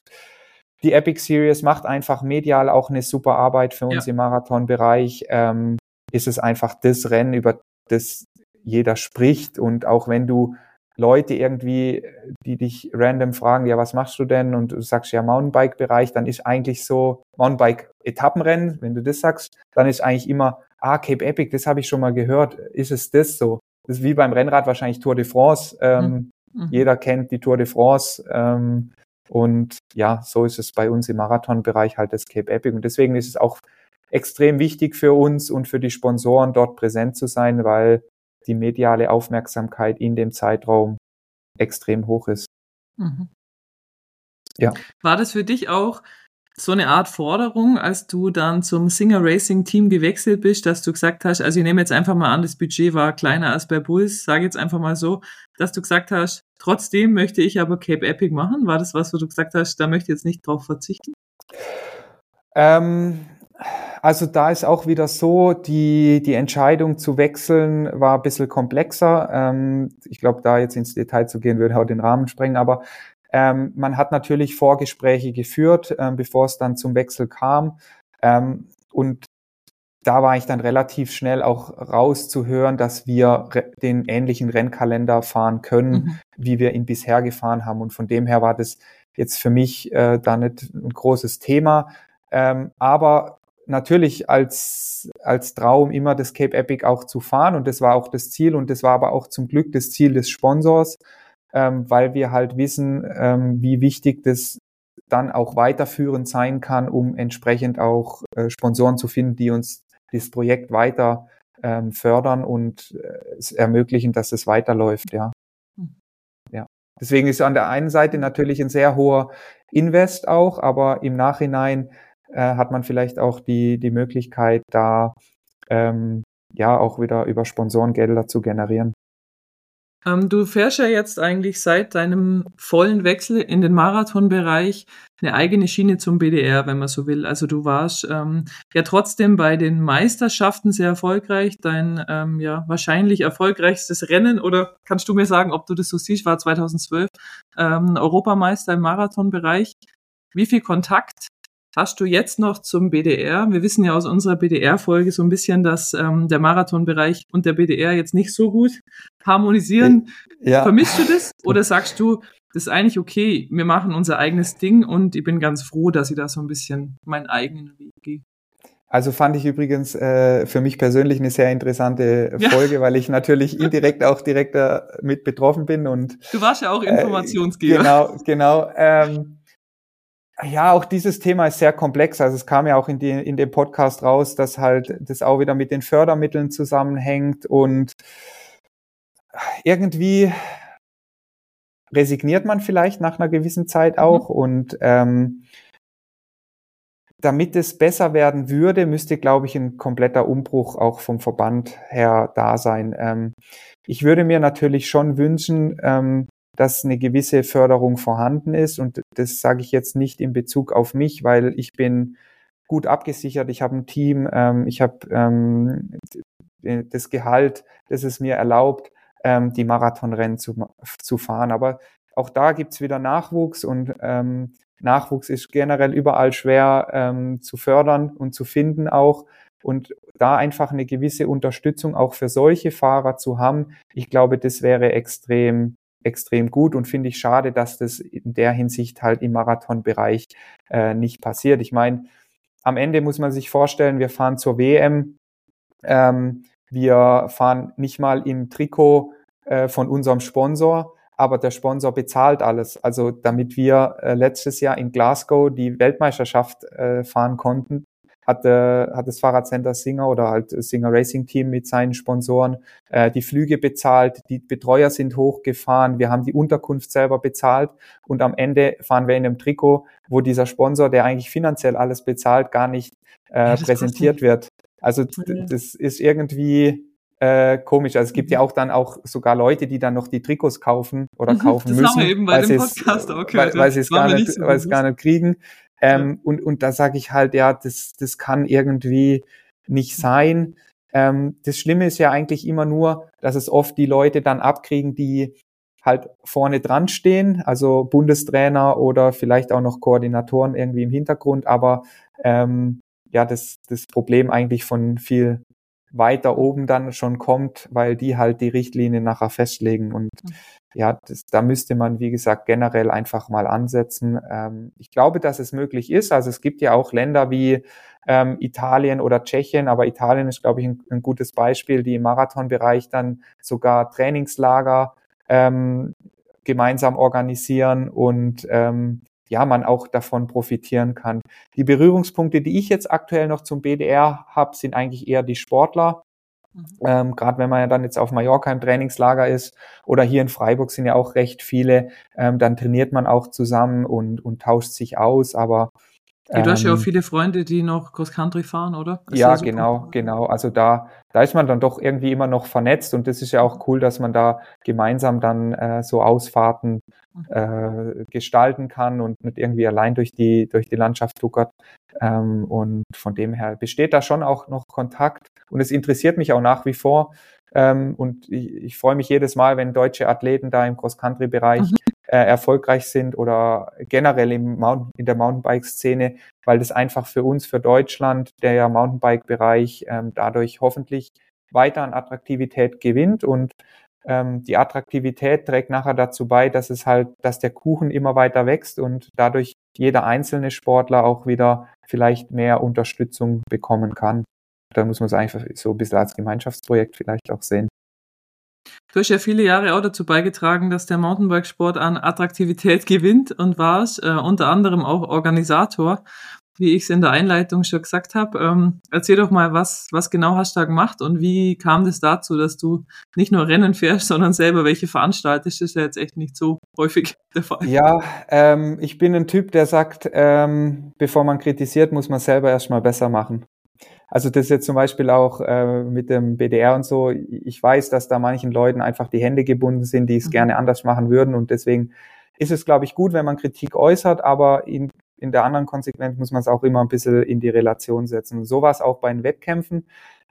die Epic Series macht einfach medial auch eine super Arbeit für uns ja. im Marathonbereich. Ähm, ist es einfach das Rennen, über das jeder spricht und auch wenn du Leute irgendwie, die dich random fragen, ja, was machst du denn? Und du sagst ja Mountainbike-Bereich, dann ist eigentlich so Mountainbike-Etappenrennen, wenn du das sagst, dann ist eigentlich immer, ah, Cape Epic, das habe ich schon mal gehört. Ist es das so? Das ist wie beim Rennrad wahrscheinlich Tour de France. Ähm, mhm. mhm. Jeder kennt die Tour de France. Ähm, und ja, so ist es bei uns im Marathonbereich halt das Cape Epic. Und deswegen ist es auch extrem wichtig für uns und für die Sponsoren dort präsent zu sein, weil die mediale Aufmerksamkeit in dem Zeitraum extrem hoch ist. Mhm. Ja. War das für dich auch so eine Art Forderung, als du dann zum Singer Racing Team gewechselt bist, dass du gesagt hast, also ich nehme jetzt einfach mal an, das Budget war kleiner als bei Bulls, sage jetzt einfach mal so, dass du gesagt hast, trotzdem möchte ich aber Cape Epic machen. War das was, wo du gesagt hast, da möchte ich jetzt nicht drauf verzichten? Ähm, also da ist auch wieder so, die, die Entscheidung zu wechseln war ein bisschen komplexer. Ähm, ich glaube, da jetzt ins Detail zu gehen, würde auch den Rahmen sprengen, aber ähm, man hat natürlich Vorgespräche geführt, ähm, bevor es dann zum Wechsel kam. Ähm, und da war ich dann relativ schnell auch rauszuhören, dass wir den ähnlichen Rennkalender fahren können, mhm. wie wir ihn bisher gefahren haben. Und von dem her war das jetzt für mich äh, da nicht ein großes Thema. Ähm, aber natürlich als, als Traum immer das Cape Epic auch zu fahren. Und das war auch das Ziel. Und das war aber auch zum Glück das Ziel des Sponsors ähm, weil wir halt wissen, ähm, wie wichtig das dann auch weiterführend sein kann, um entsprechend auch äh, Sponsoren zu finden, die uns das Projekt weiter ähm, fördern und äh, es ermöglichen, dass es weiterläuft, ja. Hm. Ja. Deswegen ist an der einen Seite natürlich ein sehr hoher Invest auch, aber im Nachhinein äh, hat man vielleicht auch die, die Möglichkeit, da ähm, ja auch wieder über Sponsorengelder zu generieren. Ähm, du fährst ja jetzt eigentlich seit deinem vollen Wechsel in den Marathonbereich eine eigene Schiene zum BDR, wenn man so will. Also du warst ähm, ja trotzdem bei den Meisterschaften sehr erfolgreich. Dein ähm, ja wahrscheinlich erfolgreichstes Rennen oder kannst du mir sagen, ob du das so siehst, war 2012 ähm, Europameister im Marathonbereich. Wie viel Kontakt hast du jetzt noch zum BDR? Wir wissen ja aus unserer BDR-Folge so ein bisschen, dass ähm, der Marathonbereich und der BDR jetzt nicht so gut harmonisieren. Äh, ja. Vermisst du das? Oder sagst du, das ist eigentlich okay, wir machen unser eigenes Ding und ich bin ganz froh, dass ich da so ein bisschen meinen eigenen Weg gehe? Also fand ich übrigens äh, für mich persönlich eine sehr interessante Folge, ja. weil ich natürlich indirekt auch direkt mit betroffen bin und du warst ja auch äh, Informationsgeber. Äh, genau, genau. Ähm, ja, auch dieses Thema ist sehr komplex. Also es kam ja auch in, die, in dem Podcast raus, dass halt das auch wieder mit den Fördermitteln zusammenhängt und irgendwie resigniert man vielleicht nach einer gewissen Zeit mhm. auch mhm. und ähm, damit es besser werden würde, müsste, glaube ich, ein kompletter Umbruch auch vom Verband her da sein. Ähm, ich würde mir natürlich schon wünschen, ähm, dass eine gewisse Förderung vorhanden ist. Und das sage ich jetzt nicht in Bezug auf mich, weil ich bin gut abgesichert, ich habe ein Team, ähm, ich habe ähm, das Gehalt, das es mir erlaubt, ähm, die Marathonrennen zu, zu fahren. Aber auch da gibt's wieder Nachwuchs und ähm, Nachwuchs ist generell überall schwer ähm, zu fördern und zu finden auch. Und da einfach eine gewisse Unterstützung auch für solche Fahrer zu haben, ich glaube, das wäre extrem, extrem gut und finde ich schade, dass das in der Hinsicht halt im Marathonbereich äh, nicht passiert. Ich meine, am Ende muss man sich vorstellen, wir fahren zur WM, ähm, wir fahren nicht mal im Trikot äh, von unserem Sponsor, aber der Sponsor bezahlt alles. Also damit wir äh, letztes Jahr in Glasgow die Weltmeisterschaft äh, fahren konnten, hat, äh, hat das Fahrradcenter Singer oder halt Singer Racing Team mit seinen Sponsoren äh, die Flüge bezahlt, die Betreuer sind hochgefahren, wir haben die Unterkunft selber bezahlt und am Ende fahren wir in einem Trikot, wo dieser Sponsor, der eigentlich finanziell alles bezahlt, gar nicht äh, ja, präsentiert wird. Also das ist irgendwie äh, komisch. Also es gibt ja mhm. auch dann auch sogar Leute, die dann noch die Trikots kaufen oder mhm, kaufen das müssen, haben wir eben bei dem Podcast auch gehört, weil, weil sie es gar nicht, so weil es gar nicht kriegen. Ähm, ja. und, und da sage ich halt, ja, das, das kann irgendwie nicht mhm. sein. Ähm, das Schlimme ist ja eigentlich immer nur, dass es oft die Leute dann abkriegen, die halt vorne dran stehen, also Bundestrainer oder vielleicht auch noch Koordinatoren irgendwie im Hintergrund, aber ähm, ja, das, das Problem eigentlich von viel weiter oben dann schon kommt, weil die halt die Richtlinie nachher festlegen. Und mhm. ja, das, da müsste man, wie gesagt, generell einfach mal ansetzen. Ähm, ich glaube, dass es möglich ist. Also es gibt ja auch Länder wie ähm, Italien oder Tschechien, aber Italien ist, glaube ich, ein, ein gutes Beispiel, die im Marathonbereich dann sogar Trainingslager ähm, gemeinsam organisieren und ähm, ja, man auch davon profitieren kann. Die Berührungspunkte, die ich jetzt aktuell noch zum BDR habe, sind eigentlich eher die Sportler. Mhm. Ähm, Gerade wenn man ja dann jetzt auf Mallorca im Trainingslager ist oder hier in Freiburg sind ja auch recht viele, ähm, dann trainiert man auch zusammen und, und tauscht sich aus. Aber du hast ja auch ähm, viele Freunde, die noch Cross-Country fahren, oder? Das ja, genau, genau. Also da, da ist man dann doch irgendwie immer noch vernetzt und das ist ja auch cool, dass man da gemeinsam dann äh, so Ausfahrten mhm. äh, gestalten kann und nicht irgendwie allein durch die, durch die Landschaft tuckert. Ähm, und von dem her besteht da schon auch noch Kontakt und es interessiert mich auch nach wie vor. Ähm, und ich, ich freue mich jedes Mal, wenn deutsche Athleten da im Cross-Country-Bereich mhm äh, erfolgreich sind oder generell im Mountain, in der Mountainbike-Szene, weil das einfach für uns, für Deutschland, der ja Mountainbike-Bereich ähm, dadurch hoffentlich weiter an Attraktivität gewinnt und ähm, die Attraktivität trägt nachher dazu bei, dass es halt, dass der Kuchen immer weiter wächst und dadurch jeder einzelne Sportler auch wieder vielleicht mehr Unterstützung bekommen kann. Da muss man es einfach so ein bisschen als Gemeinschaftsprojekt vielleicht auch sehen. Du hast ja viele Jahre auch dazu beigetragen, dass der Mountainbikesport an Attraktivität gewinnt und warst äh, unter anderem auch Organisator, wie ich es in der Einleitung schon gesagt habe. Ähm, erzähl doch mal, was, was genau hast du da gemacht und wie kam das dazu, dass du nicht nur Rennen fährst, sondern selber welche veranstaltest? Das ist ja jetzt echt nicht so häufig der Fall. Ja, ähm, ich bin ein Typ, der sagt, ähm, bevor man kritisiert, muss man selber erstmal besser machen. Also das ist jetzt zum Beispiel auch äh, mit dem BDR und so. Ich weiß, dass da manchen Leuten einfach die Hände gebunden sind, die es mhm. gerne anders machen würden. Und deswegen ist es, glaube ich, gut, wenn man Kritik äußert, aber in, in der anderen Konsequenz muss man es auch immer ein bisschen in die Relation setzen. Und so war es auch bei den Wettkämpfen.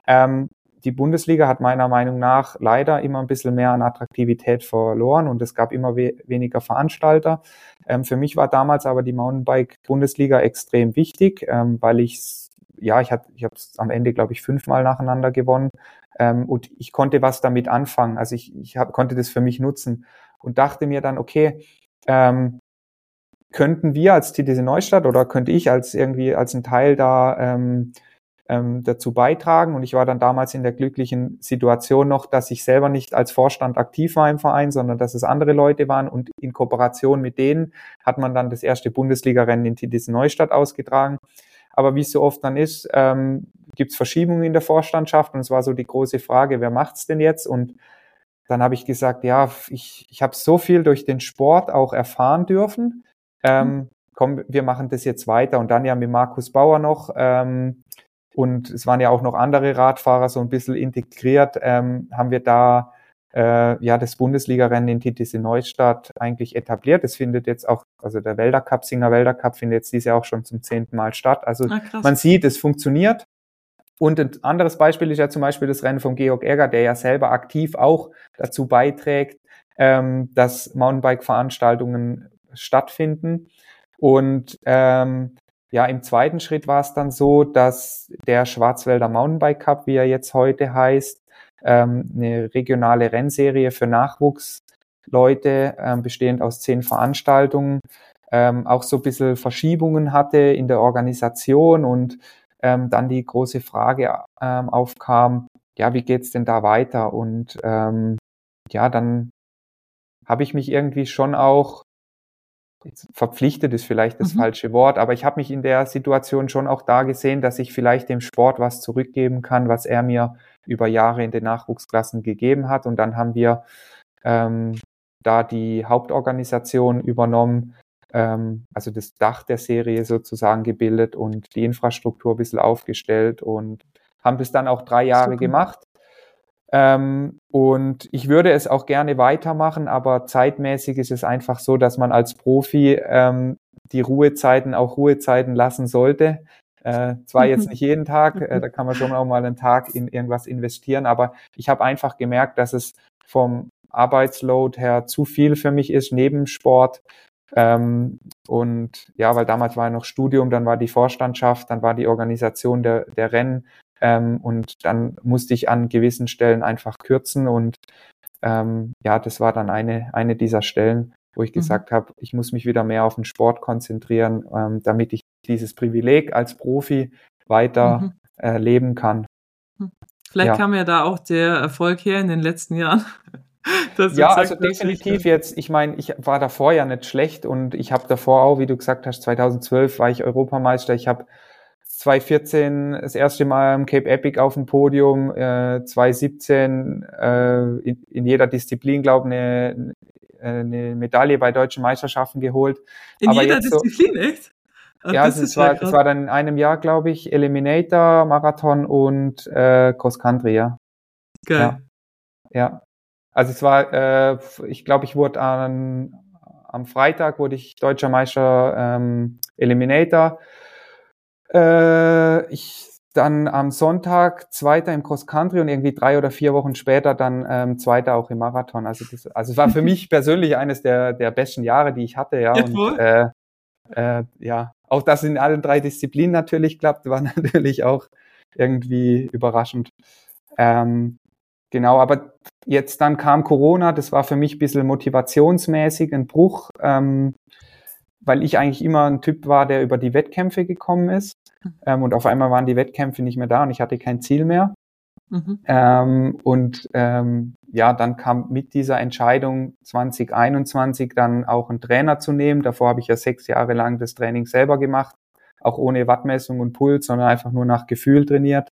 Ähm, die Bundesliga hat meiner Meinung nach leider immer ein bisschen mehr an Attraktivität verloren und es gab immer we weniger Veranstalter. Ähm, für mich war damals aber die Mountainbike-Bundesliga extrem wichtig, ähm, weil ich ja, ich habe ich es am Ende, glaube ich, fünfmal nacheinander gewonnen. Ähm, und ich konnte was damit anfangen. Also ich, ich hab, konnte das für mich nutzen und dachte mir dann, okay, ähm, könnten wir als TTC Neustadt oder könnte ich als irgendwie als ein Teil da ähm, ähm, dazu beitragen. Und ich war dann damals in der glücklichen Situation noch, dass ich selber nicht als Vorstand aktiv war im Verein, sondern dass es andere Leute waren. Und in Kooperation mit denen hat man dann das erste Bundesligarennen in TTC Neustadt ausgetragen. Aber wie es so oft dann ist, ähm, gibt es Verschiebungen in der Vorstandschaft und es war so die große Frage, wer macht's denn jetzt? Und dann habe ich gesagt, ja, ich, ich habe so viel durch den Sport auch erfahren dürfen. Ähm, mhm. Komm, wir machen das jetzt weiter. Und dann ja mit Markus Bauer noch. Ähm, und es waren ja auch noch andere Radfahrer so ein bisschen integriert, ähm, haben wir da äh, ja das Bundesligarennen in Titisee Neustadt eigentlich etabliert. Es findet jetzt auch, also der Wälder Cup, Singer Wälder Cup findet jetzt dieses Jahr auch schon zum zehnten Mal statt. Also ah, man sieht, es funktioniert. Und ein anderes Beispiel ist ja zum Beispiel das Rennen von Georg Egger, der ja selber aktiv auch dazu beiträgt, ähm, dass Mountainbike-Veranstaltungen stattfinden. Und ähm, ja, im zweiten Schritt war es dann so, dass der Schwarzwälder Mountainbike Cup, wie er jetzt heute heißt, ähm, eine regionale Rennserie für Nachwuchsleute, ähm, bestehend aus zehn Veranstaltungen, ähm, auch so ein bisschen Verschiebungen hatte in der Organisation und ähm, dann die große Frage ähm, aufkam, ja, wie geht's denn da weiter? Und ähm, ja, dann habe ich mich irgendwie schon auch verpflichtet ist vielleicht das mhm. falsche Wort, aber ich habe mich in der Situation schon auch da gesehen, dass ich vielleicht dem Sport was zurückgeben kann, was er mir über Jahre in den Nachwuchsklassen gegeben hat. Und dann haben wir ähm, da die Hauptorganisation übernommen, ähm, also das Dach der Serie sozusagen gebildet und die Infrastruktur ein bisschen aufgestellt und haben das dann auch drei Jahre Super. gemacht. Ähm, und ich würde es auch gerne weitermachen, aber zeitmäßig ist es einfach so, dass man als Profi ähm, die Ruhezeiten auch Ruhezeiten lassen sollte. Äh, zwar jetzt nicht jeden Tag, äh, da kann man schon auch mal einen Tag in irgendwas investieren, aber ich habe einfach gemerkt, dass es vom Arbeitsload her zu viel für mich ist, neben Sport. Ähm, und ja, weil damals war ja noch Studium, dann war die Vorstandschaft, dann war die Organisation der, der Rennen ähm, und dann musste ich an gewissen Stellen einfach kürzen und ähm, ja, das war dann eine, eine dieser Stellen, wo ich mhm. gesagt habe, ich muss mich wieder mehr auf den Sport konzentrieren, ähm, damit ich dieses Privileg als Profi weiter mhm. äh, leben kann. Hm. Vielleicht ja. kam ja da auch der Erfolg her in den letzten Jahren. ja, also definitiv jetzt, ich meine, ich war davor ja nicht schlecht und ich habe davor auch, wie du gesagt hast, 2012 war ich Europameister, ich habe 2014 das erste Mal am Cape Epic auf dem Podium, äh, 2017 äh, in, in jeder Disziplin, glaube ich, eine, eine Medaille bei deutschen Meisterschaften geholt. In Aber jeder Disziplin, so, echt? Und ja, das, das war, das war dann in einem Jahr, glaube ich, Eliminator, Marathon und äh, Cross Country, ja. Geil. Ja. ja. Also es war, äh, ich glaube, ich wurde an, am Freitag wurde ich deutscher Meister ähm, Eliminator äh, ich dann am Sonntag Zweiter im Cross Country und irgendwie drei oder vier Wochen später dann ähm, Zweiter auch im Marathon. Also das, also es war für mich persönlich eines der der besten Jahre, die ich hatte, ja. Und, äh, äh, ja, auch das in allen drei Disziplinen natürlich klappt, war natürlich auch irgendwie überraschend. Ähm, genau, aber jetzt dann kam Corona, das war für mich ein bisschen motivationsmäßig ein Bruch. Ähm, weil ich eigentlich immer ein Typ war, der über die Wettkämpfe gekommen ist. Mhm. Ähm, und auf einmal waren die Wettkämpfe nicht mehr da und ich hatte kein Ziel mehr. Mhm. Ähm, und ähm, ja, dann kam mit dieser Entscheidung 2021 dann auch einen Trainer zu nehmen. Davor habe ich ja sechs Jahre lang das Training selber gemacht, auch ohne Wattmessung und Puls, sondern einfach nur nach Gefühl trainiert.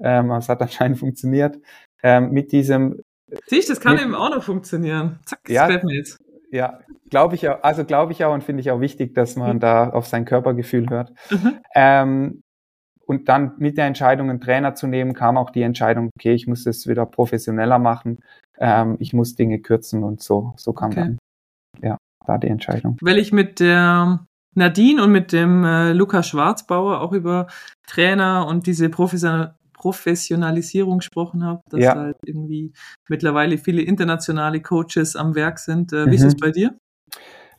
Ähm, es hat anscheinend funktioniert. Ähm, mit diesem Siehst, das kann mit, eben auch noch funktionieren. Zack, das ja, mir jetzt. Ja, glaube ich auch, also glaube ich auch und finde ich auch wichtig, dass man mhm. da auf sein Körpergefühl hört. Mhm. Ähm, und dann mit der Entscheidung, einen Trainer zu nehmen, kam auch die Entscheidung, okay, ich muss das wieder professioneller machen, ähm, ich muss Dinge kürzen und so, so kam okay. dann, ja, da die Entscheidung. Weil ich mit der Nadine und mit dem äh, Lukas Schwarzbauer auch über Trainer und diese professionelle Professionalisierung gesprochen habe, dass ja. halt irgendwie mittlerweile viele internationale Coaches am Werk sind. Äh, wie mhm. ist es bei dir?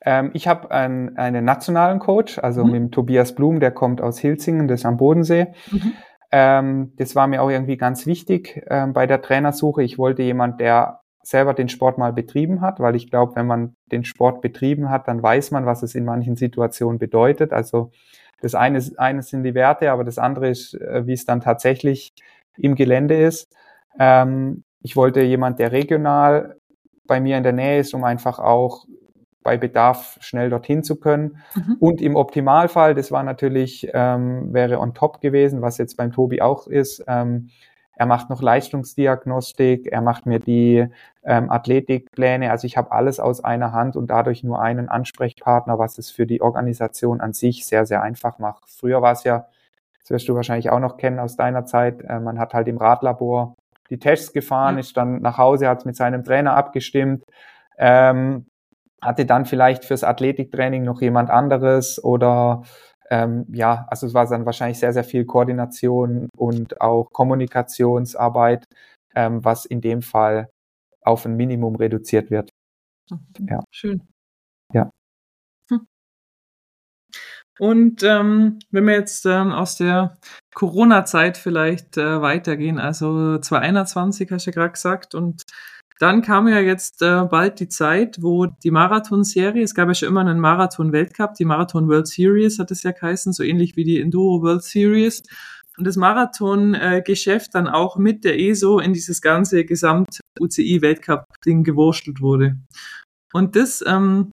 Ähm, ich habe einen, einen nationalen Coach, also mhm. mit dem Tobias Blum, der kommt aus Hilzingen, das ist am Bodensee. Mhm. Ähm, das war mir auch irgendwie ganz wichtig ähm, bei der Trainersuche. Ich wollte jemand, der selber den Sport mal betrieben hat, weil ich glaube, wenn man den Sport betrieben hat, dann weiß man, was es in manchen Situationen bedeutet. Also das eine, eine sind die Werte, aber das andere ist, äh, wie es dann tatsächlich im Gelände ist. Ähm, ich wollte jemand, der regional bei mir in der Nähe ist, um einfach auch bei Bedarf schnell dorthin zu können. Mhm. Und im Optimalfall, das war natürlich, ähm, wäre on top gewesen, was jetzt beim Tobi auch ist, ähm, er macht noch Leistungsdiagnostik, er macht mir die ähm, Athletikpläne. Also ich habe alles aus einer Hand und dadurch nur einen Ansprechpartner, was es für die Organisation an sich sehr, sehr einfach macht. Früher war es ja, das wirst du wahrscheinlich auch noch kennen aus deiner Zeit, äh, man hat halt im Radlabor die Tests gefahren, ja. ist dann nach Hause, hat mit seinem Trainer abgestimmt, ähm, hatte dann vielleicht fürs Athletiktraining noch jemand anderes oder ähm, ja, also es war dann wahrscheinlich sehr, sehr viel Koordination und auch Kommunikationsarbeit, ähm, was in dem Fall auf ein Minimum reduziert wird. Ja. Schön. Ja. Hm. Und ähm, wenn wir jetzt ähm, aus der Corona-Zeit vielleicht äh, weitergehen, also 2021 hast du ja gerade gesagt, und dann kam ja jetzt äh, bald die Zeit, wo die Marathon-Serie, es gab ja schon immer einen Marathon-Weltcup, die Marathon World Series hat es ja geheißen, so ähnlich wie die Enduro World Series. Und das Marathon-Geschäft dann auch mit der ESO in dieses ganze Gesamt-UCI-Weltcup-Ding gewurstelt wurde. Und das ähm,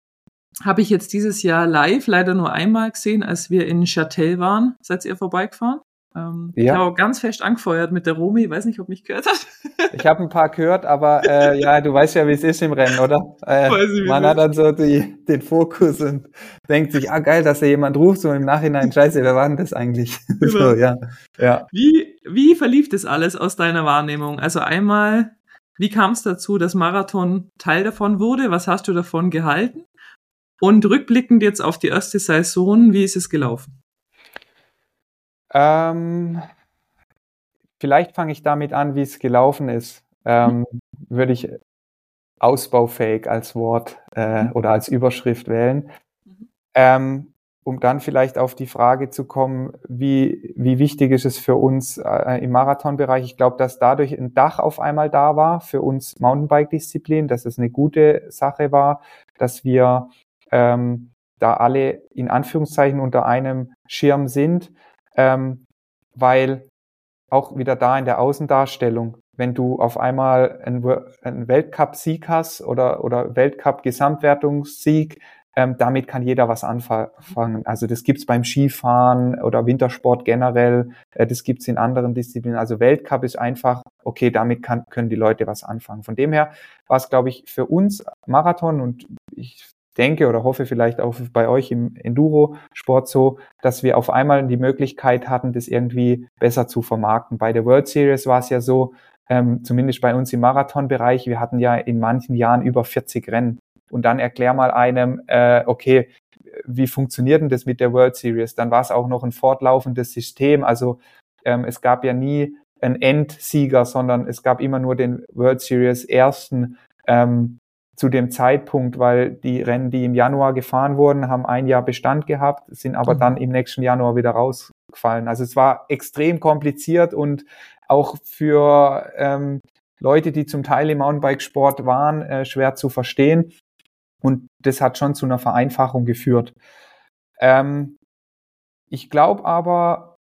habe ich jetzt dieses Jahr live leider nur einmal gesehen, als wir in Châtel waren. Seid ihr vorbeigefahren? Ähm, ja. Ich habe auch ganz fest angefeuert mit der Romi. Weiß nicht, ob mich gehört hat. ich habe ein paar gehört, aber äh, ja, du weißt ja, wie es ist im Rennen, oder? Äh, ich, man hat dann so die, den Fokus und denkt sich, ah geil, dass da jemand ruft, so im Nachhinein, scheiße, wer war denn das eigentlich? Genau. so, ja, ja. Wie, wie verlief das alles aus deiner Wahrnehmung? Also einmal, wie kam es dazu, dass Marathon Teil davon wurde? Was hast du davon gehalten? Und rückblickend jetzt auf die erste Saison, wie ist es gelaufen? Ähm, vielleicht fange ich damit an, wie es gelaufen ist. Ähm, würde ich ausbaufähig als Wort äh, mhm. oder als Überschrift wählen. Mhm. Ähm, um dann vielleicht auf die Frage zu kommen, wie, wie wichtig ist es für uns äh, im Marathonbereich? Ich glaube, dass dadurch ein Dach auf einmal da war für uns Mountainbike-Disziplin, dass es eine gute Sache war, dass wir ähm, da alle in Anführungszeichen unter einem Schirm sind ähm, weil auch wieder da in der Außendarstellung, wenn du auf einmal einen, Weltcup-Sieg hast oder, oder Weltcup-Gesamtwertungssieg, ähm, damit kann jeder was anfangen. Also das gibt's beim Skifahren oder Wintersport generell, äh, das gibt's in anderen Disziplinen. Also Weltcup ist einfach, okay, damit kann, können die Leute was anfangen. Von dem her war es, glaube ich, für uns Marathon und ich denke oder hoffe vielleicht auch bei euch im Enduro-Sport so, dass wir auf einmal die Möglichkeit hatten, das irgendwie besser zu vermarkten. Bei der World Series war es ja so, ähm, zumindest bei uns im Marathonbereich, wir hatten ja in manchen Jahren über 40 Rennen. Und dann erklär mal einem, äh, okay, wie funktioniert denn das mit der World Series? Dann war es auch noch ein fortlaufendes System. Also ähm, es gab ja nie einen Endsieger, sondern es gab immer nur den World Series ersten. Ähm, zu dem Zeitpunkt, weil die Rennen, die im Januar gefahren wurden, haben ein Jahr Bestand gehabt, sind aber mhm. dann im nächsten Januar wieder rausgefallen. Also es war extrem kompliziert und auch für ähm, Leute, die zum Teil im Mountainbikesport waren, äh, schwer zu verstehen. Und das hat schon zu einer Vereinfachung geführt. Ähm, ich glaube aber,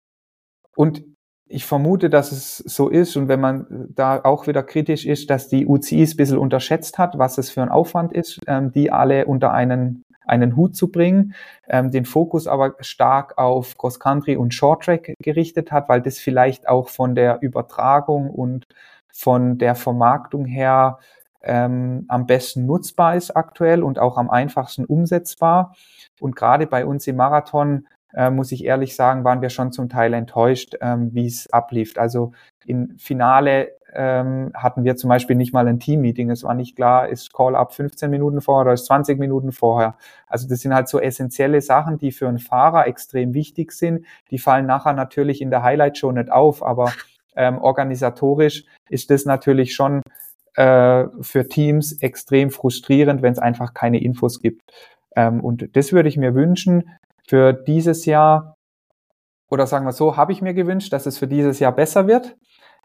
und ich vermute, dass es so ist und wenn man da auch wieder kritisch ist, dass die UCIs ein bisschen unterschätzt hat, was es für ein Aufwand ist, ähm, die alle unter einen, einen Hut zu bringen, ähm, den Fokus aber stark auf Cross Country und Short Track gerichtet hat, weil das vielleicht auch von der Übertragung und von der Vermarktung her ähm, am besten nutzbar ist aktuell und auch am einfachsten umsetzbar. Und gerade bei uns im Marathon äh, muss ich ehrlich sagen, waren wir schon zum Teil enttäuscht, ähm, wie es ablief. Also im Finale ähm, hatten wir zum Beispiel nicht mal ein Team-Meeting. Es war nicht klar, ist Call-up 15 Minuten vorher oder ist 20 Minuten vorher. Also das sind halt so essentielle Sachen, die für einen Fahrer extrem wichtig sind. Die fallen nachher natürlich in der Highlight-Show nicht auf, aber ähm, organisatorisch ist das natürlich schon äh, für Teams extrem frustrierend, wenn es einfach keine Infos gibt. Ähm, und das würde ich mir wünschen, für dieses Jahr, oder sagen wir so, habe ich mir gewünscht, dass es für dieses Jahr besser wird.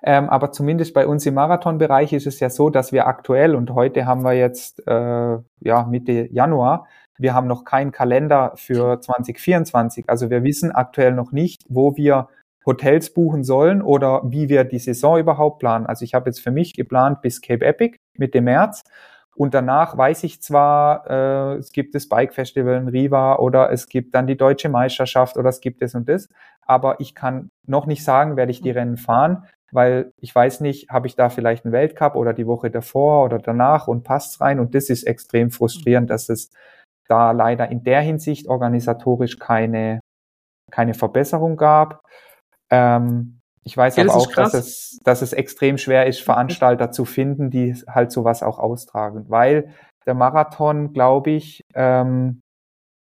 Ähm, aber zumindest bei uns im Marathonbereich ist es ja so, dass wir aktuell, und heute haben wir jetzt äh, ja, Mitte Januar, wir haben noch keinen Kalender für 2024. Also wir wissen aktuell noch nicht, wo wir Hotels buchen sollen oder wie wir die Saison überhaupt planen. Also ich habe jetzt für mich geplant bis Cape Epic Mitte März und danach weiß ich zwar, äh, es gibt das Bike Festival in Riva oder es gibt dann die deutsche Meisterschaft oder es gibt das und das, aber ich kann noch nicht sagen, werde ich die Rennen fahren, weil ich weiß nicht, habe ich da vielleicht einen Weltcup oder die Woche davor oder danach und passt's rein. Und das ist extrem frustrierend, dass es da leider in der Hinsicht organisatorisch keine, keine Verbesserung gab. Ähm, Ich weiß ja, aber auch, dass es, dass es extrem schwer ist, Veranstalter zu finden, die halt sowas auch austragen, weil der Marathon, glaube ich, ähm,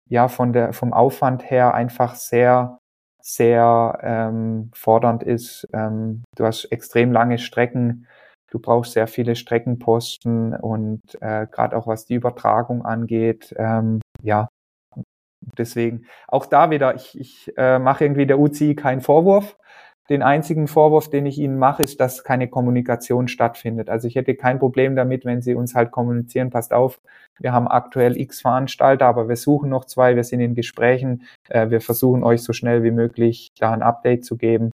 ja von der vom Aufwand her einfach sehr sehr ähm, fordernd ist. Ähm, du hast extrem lange Strecken, du brauchst sehr viele Streckenposten und äh, gerade auch was die Übertragung angeht, ähm, ja, deswegen auch da wieder, ich, ich äh, mache irgendwie der UCI keinen Vorwurf. Den einzigen Vorwurf, den ich Ihnen mache, ist, dass keine Kommunikation stattfindet. Also ich hätte kein Problem damit, wenn Sie uns halt kommunizieren, passt auf, wir haben aktuell x Veranstalter, aber wir suchen noch zwei, wir sind in Gesprächen, äh, wir versuchen euch so schnell wie möglich da ein Update zu geben.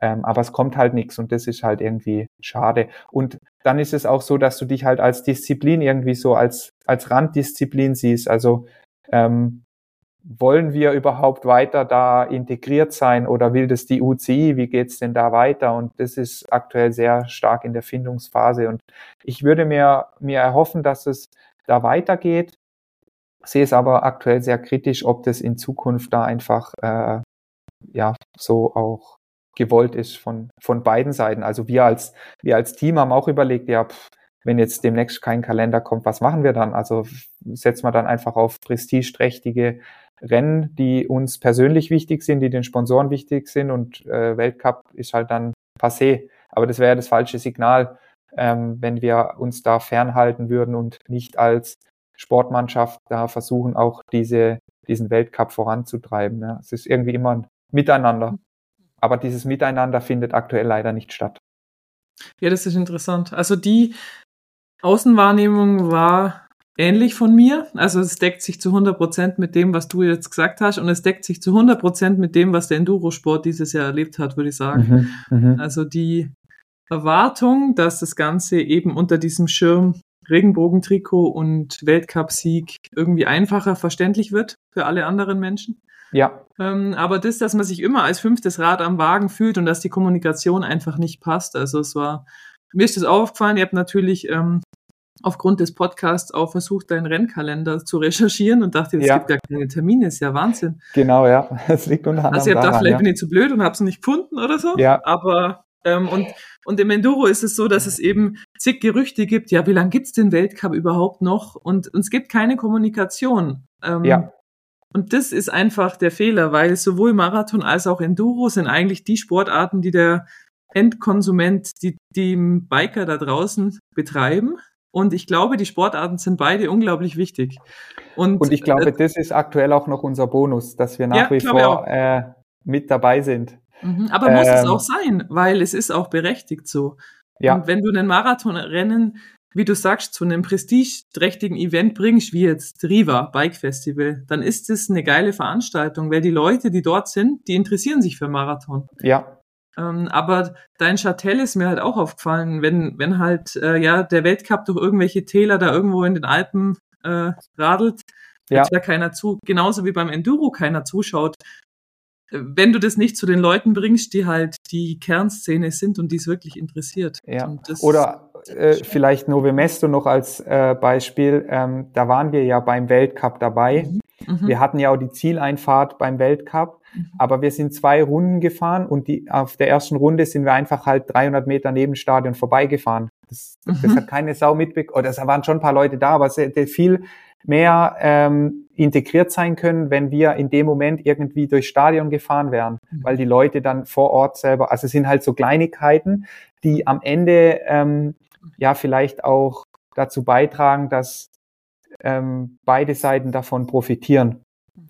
Ähm, aber es kommt halt nichts und das ist halt irgendwie schade. Und dann ist es auch so, dass du dich halt als Disziplin irgendwie so als, als Randdisziplin siehst. Also ähm, wollen wir überhaupt weiter da integriert sein oder will das die UCI? Wie geht's denn da weiter? Und das ist aktuell sehr stark in der Findungsphase. Und ich würde mir, mir erhoffen, dass es da weitergeht. Sehe es aber aktuell sehr kritisch, ob das in Zukunft da einfach äh, ja so auch gewollt ist von, von beiden Seiten. Also wir als, wir als Team haben auch überlegt, ja, pff, wenn jetzt demnächst kein Kalender kommt, was machen wir dann? Also setzen wir dann einfach auf prestigeträchtige Rennen, die uns persönlich wichtig sind, die den Sponsoren wichtig sind und äh, Weltcup ist halt dann passé. Aber das wäre das falsche Signal, ähm, wenn wir uns da fernhalten würden und nicht als Sportmannschaft da versuchen, auch diese, diesen Weltcup voranzutreiben. Ja. Es ist irgendwie immer ein Miteinander. Aber dieses Miteinander findet aktuell leider nicht statt. Ja, das ist interessant. Also die Außenwahrnehmung war ähnlich von mir. Also es deckt sich zu 100 Prozent mit dem, was du jetzt gesagt hast und es deckt sich zu 100 Prozent mit dem, was der Endurosport dieses Jahr erlebt hat, würde ich sagen. Mhm, mhm, also die Erwartung, dass das Ganze eben unter diesem Schirm Regenbogentrikot und Weltcupsieg irgendwie einfacher verständlich wird für alle anderen Menschen. Ja. Ähm, aber das, dass man sich immer als fünftes Rad am Wagen fühlt und dass die Kommunikation einfach nicht passt. Also es war, mir ist das aufgefallen, ihr habt natürlich ähm, aufgrund des Podcasts auch versucht, deinen Rennkalender zu recherchieren und dachte, es ja. gibt gar keine Termine, ist ja Wahnsinn. Genau, ja. Es liegt unter anderem Also ich habe gedacht, vielleicht ja. bin ich zu blöd und habe es nicht gefunden oder so. Ja. Aber ähm, und, und im Enduro ist es so, dass es eben zig Gerüchte gibt, ja, wie lange gibt's den Weltcup überhaupt noch? Und, und es gibt keine Kommunikation. Ähm, ja. Und das ist einfach der Fehler, weil sowohl Marathon als auch Enduro sind eigentlich die Sportarten, die der Endkonsument, die, die Biker da draußen betreiben. Und ich glaube, die Sportarten sind beide unglaublich wichtig. Und, und ich glaube, äh, das ist aktuell auch noch unser Bonus, dass wir nach ja, wie vor äh, mit dabei sind. Mhm, aber ähm, muss es ähm, auch sein, weil es ist auch berechtigt so. Ja. Und wenn du einen Marathonrennen, wie du sagst, zu einem prestigeträchtigen Event bringst, wie jetzt Riva Bike Festival, dann ist es eine geile Veranstaltung, weil die Leute, die dort sind, die interessieren sich für Marathon. Ja. Ähm, aber dein Châtel ist mir halt auch aufgefallen, wenn, wenn halt äh, ja der Weltcup durch irgendwelche Täler da irgendwo in den Alpen äh, radelt, ja. da keiner zu, genauso wie beim Enduro keiner zuschaut. Wenn du das nicht zu den Leuten bringst, die halt die Kernszene sind und die es wirklich interessiert. Ja. Oder äh, vielleicht Nove Mesto noch als äh, Beispiel. Ähm, da waren wir ja beim Weltcup dabei. Mhm. Mhm. Wir hatten ja auch die Zieleinfahrt beim Weltcup. Aber wir sind zwei Runden gefahren und die, auf der ersten Runde sind wir einfach halt 300 Meter neben Stadion vorbeigefahren. Das, mhm. das hat keine Sau mitbekommen. Oder es waren schon ein paar Leute da, aber es hätte viel mehr ähm, integriert sein können, wenn wir in dem Moment irgendwie durchs Stadion gefahren wären, mhm. weil die Leute dann vor Ort selber, also es sind halt so Kleinigkeiten, die am Ende ähm, ja vielleicht auch dazu beitragen, dass ähm, beide Seiten davon profitieren.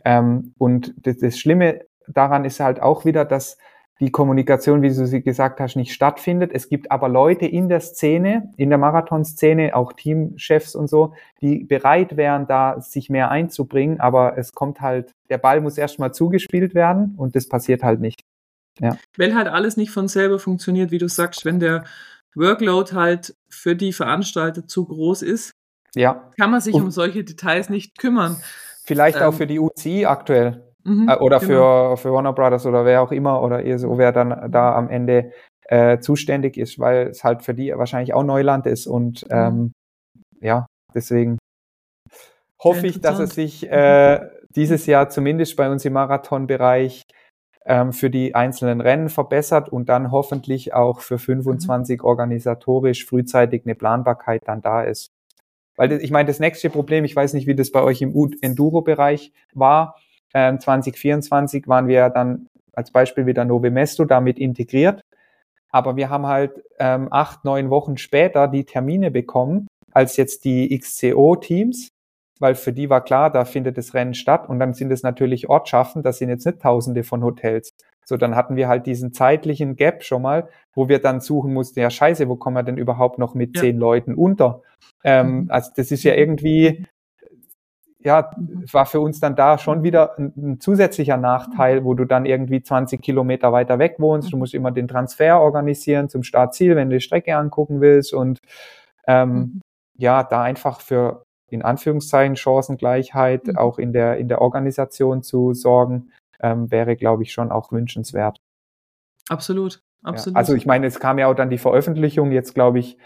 Ähm, und das, das Schlimme daran ist halt auch wieder, dass die Kommunikation, wie du sie gesagt hast, nicht stattfindet. Es gibt aber Leute in der Szene, in der Marathonszene, auch Teamchefs und so, die bereit wären, da sich mehr einzubringen, aber es kommt halt, der Ball muss erstmal zugespielt werden und das passiert halt nicht. Ja. Weil halt alles nicht von selber funktioniert, wie du sagst, wenn der Workload halt für die Veranstalter zu groß ist, ja. Kann man sich und um solche Details nicht kümmern. Vielleicht ähm, auch für die UCI aktuell. Mhm, äh, oder genau. für, für Warner Brothers oder wer auch immer oder so, wer dann da am Ende äh, zuständig ist, weil es halt für die wahrscheinlich auch Neuland ist und mhm. ähm, ja, deswegen hoffe ich, dass es sich äh, dieses Jahr zumindest bei uns im Marathonbereich ähm, für die einzelnen Rennen verbessert und dann hoffentlich auch für 25 mhm. organisatorisch frühzeitig eine Planbarkeit dann da ist. Weil ich meine, das nächste Problem, ich weiß nicht, wie das bei euch im Enduro-Bereich war, ähm, 2024 waren wir dann als Beispiel wieder Nove Mesto damit integriert. Aber wir haben halt ähm, acht, neun Wochen später die Termine bekommen als jetzt die XCO-Teams, weil für die war klar, da findet das Rennen statt und dann sind es natürlich Ortschaften, das sind jetzt nicht tausende von Hotels. So, dann hatten wir halt diesen zeitlichen Gap schon mal, wo wir dann suchen mussten, ja scheiße, wo kommen wir denn überhaupt noch mit ja. zehn Leuten unter? Ähm, mhm. also das ist ja irgendwie, ja, war für uns dann da schon wieder ein, ein, zusätzlicher Nachteil, wo du dann irgendwie 20 Kilometer weiter weg wohnst. Du musst immer den Transfer organisieren zum Startziel, wenn du die Strecke angucken willst und ähm, mhm. ja, da einfach für in Anführungszeichen Chancengleichheit mhm. auch in der in der Organisation zu sorgen, ähm, wäre, glaube ich, schon auch wünschenswert. Absolut, absolut. Ja, also ich meine, es kam ja auch dann die Veröffentlichung jetzt, glaube ich,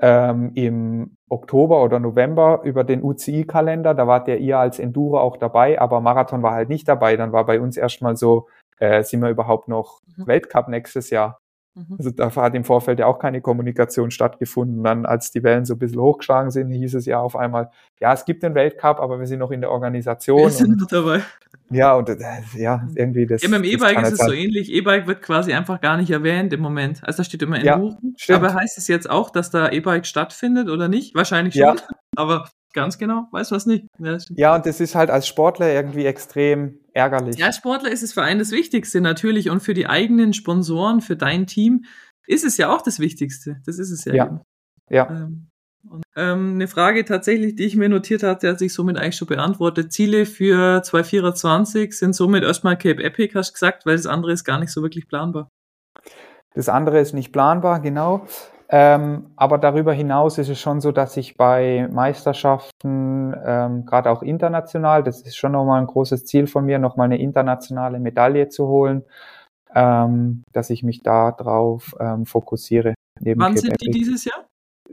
ähm, im Oktober oder November über den UCI-Kalender. Da wart der ihr als Enduro auch dabei, aber Marathon war halt nicht dabei. Dann war bei uns erstmal so, äh, sind wir überhaupt noch mhm. Weltcup nächstes Jahr? Mhm. Also da hat im Vorfeld ja auch keine Kommunikation stattgefunden. Dann, als die Wellen so ein bisschen hochgeschlagen sind, hieß es ja auf einmal, ja, es gibt den Weltcup, aber wir sind noch in der Organisation. Wir sind noch dabei. Ja, und äh, ja, irgendwie das. Ja, beim E-Bike ist es so ähnlich. E-Bike wird quasi einfach gar nicht erwähnt im Moment. Also da steht immer in ja, Buchen. Stimmt. Aber heißt es jetzt auch, dass da E-Bike stattfindet oder nicht? Wahrscheinlich schon. Ja. Aber ganz genau, weiß was nicht. Ja, ja, und das ist halt als Sportler irgendwie extrem ärgerlich. Ja, als Sportler ist es für einen das Wichtigste natürlich und für die eigenen Sponsoren, für dein Team ist es ja auch das Wichtigste. Das ist es ja. Ja. Eben. ja. Ähm, und, ähm, eine Frage tatsächlich, die ich mir notiert hatte, hat sich somit eigentlich schon beantwortet. Ziele für 2024 sind somit erstmal Cape Epic, hast du gesagt, weil das andere ist gar nicht so wirklich planbar. Das andere ist nicht planbar, genau. Ähm, aber darüber hinaus ist es schon so, dass ich bei Meisterschaften, ähm, gerade auch international, das ist schon nochmal ein großes Ziel von mir, nochmal eine internationale Medaille zu holen, ähm, dass ich mich da drauf ähm, fokussiere. Wann Cape sind Epic. die dieses Jahr?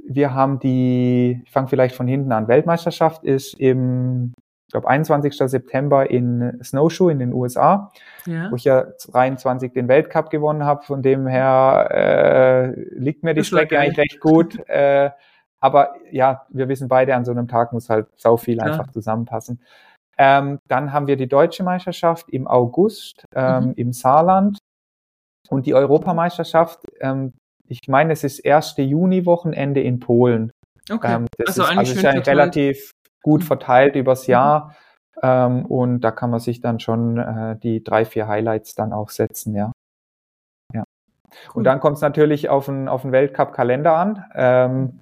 Wir haben die, ich fange vielleicht von hinten an, Weltmeisterschaft ist im ich glaube, 21. September in Snowshoe in den USA, ja. wo ich ja 23 den Weltcup gewonnen habe. Von dem her äh, liegt mir die das Strecke eigentlich recht gut. Äh, aber ja, wir wissen beide, an so einem Tag muss halt sau viel ja. einfach zusammenpassen. Ähm, dann haben wir die deutsche Meisterschaft im August ähm, mhm. im Saarland und die Europameisterschaft. Ähm, ich meine, es ist erste Juni-Wochenende in Polen. Okay. Ähm, das also ist, also ist eigentlich relativ gut mhm. verteilt übers mhm. Jahr. Ähm, und da kann man sich dann schon äh, die drei, vier Highlights dann auch setzen, ja. ja. Und dann kommt es natürlich auf den, auf den Weltcup-Kalender an. Ähm,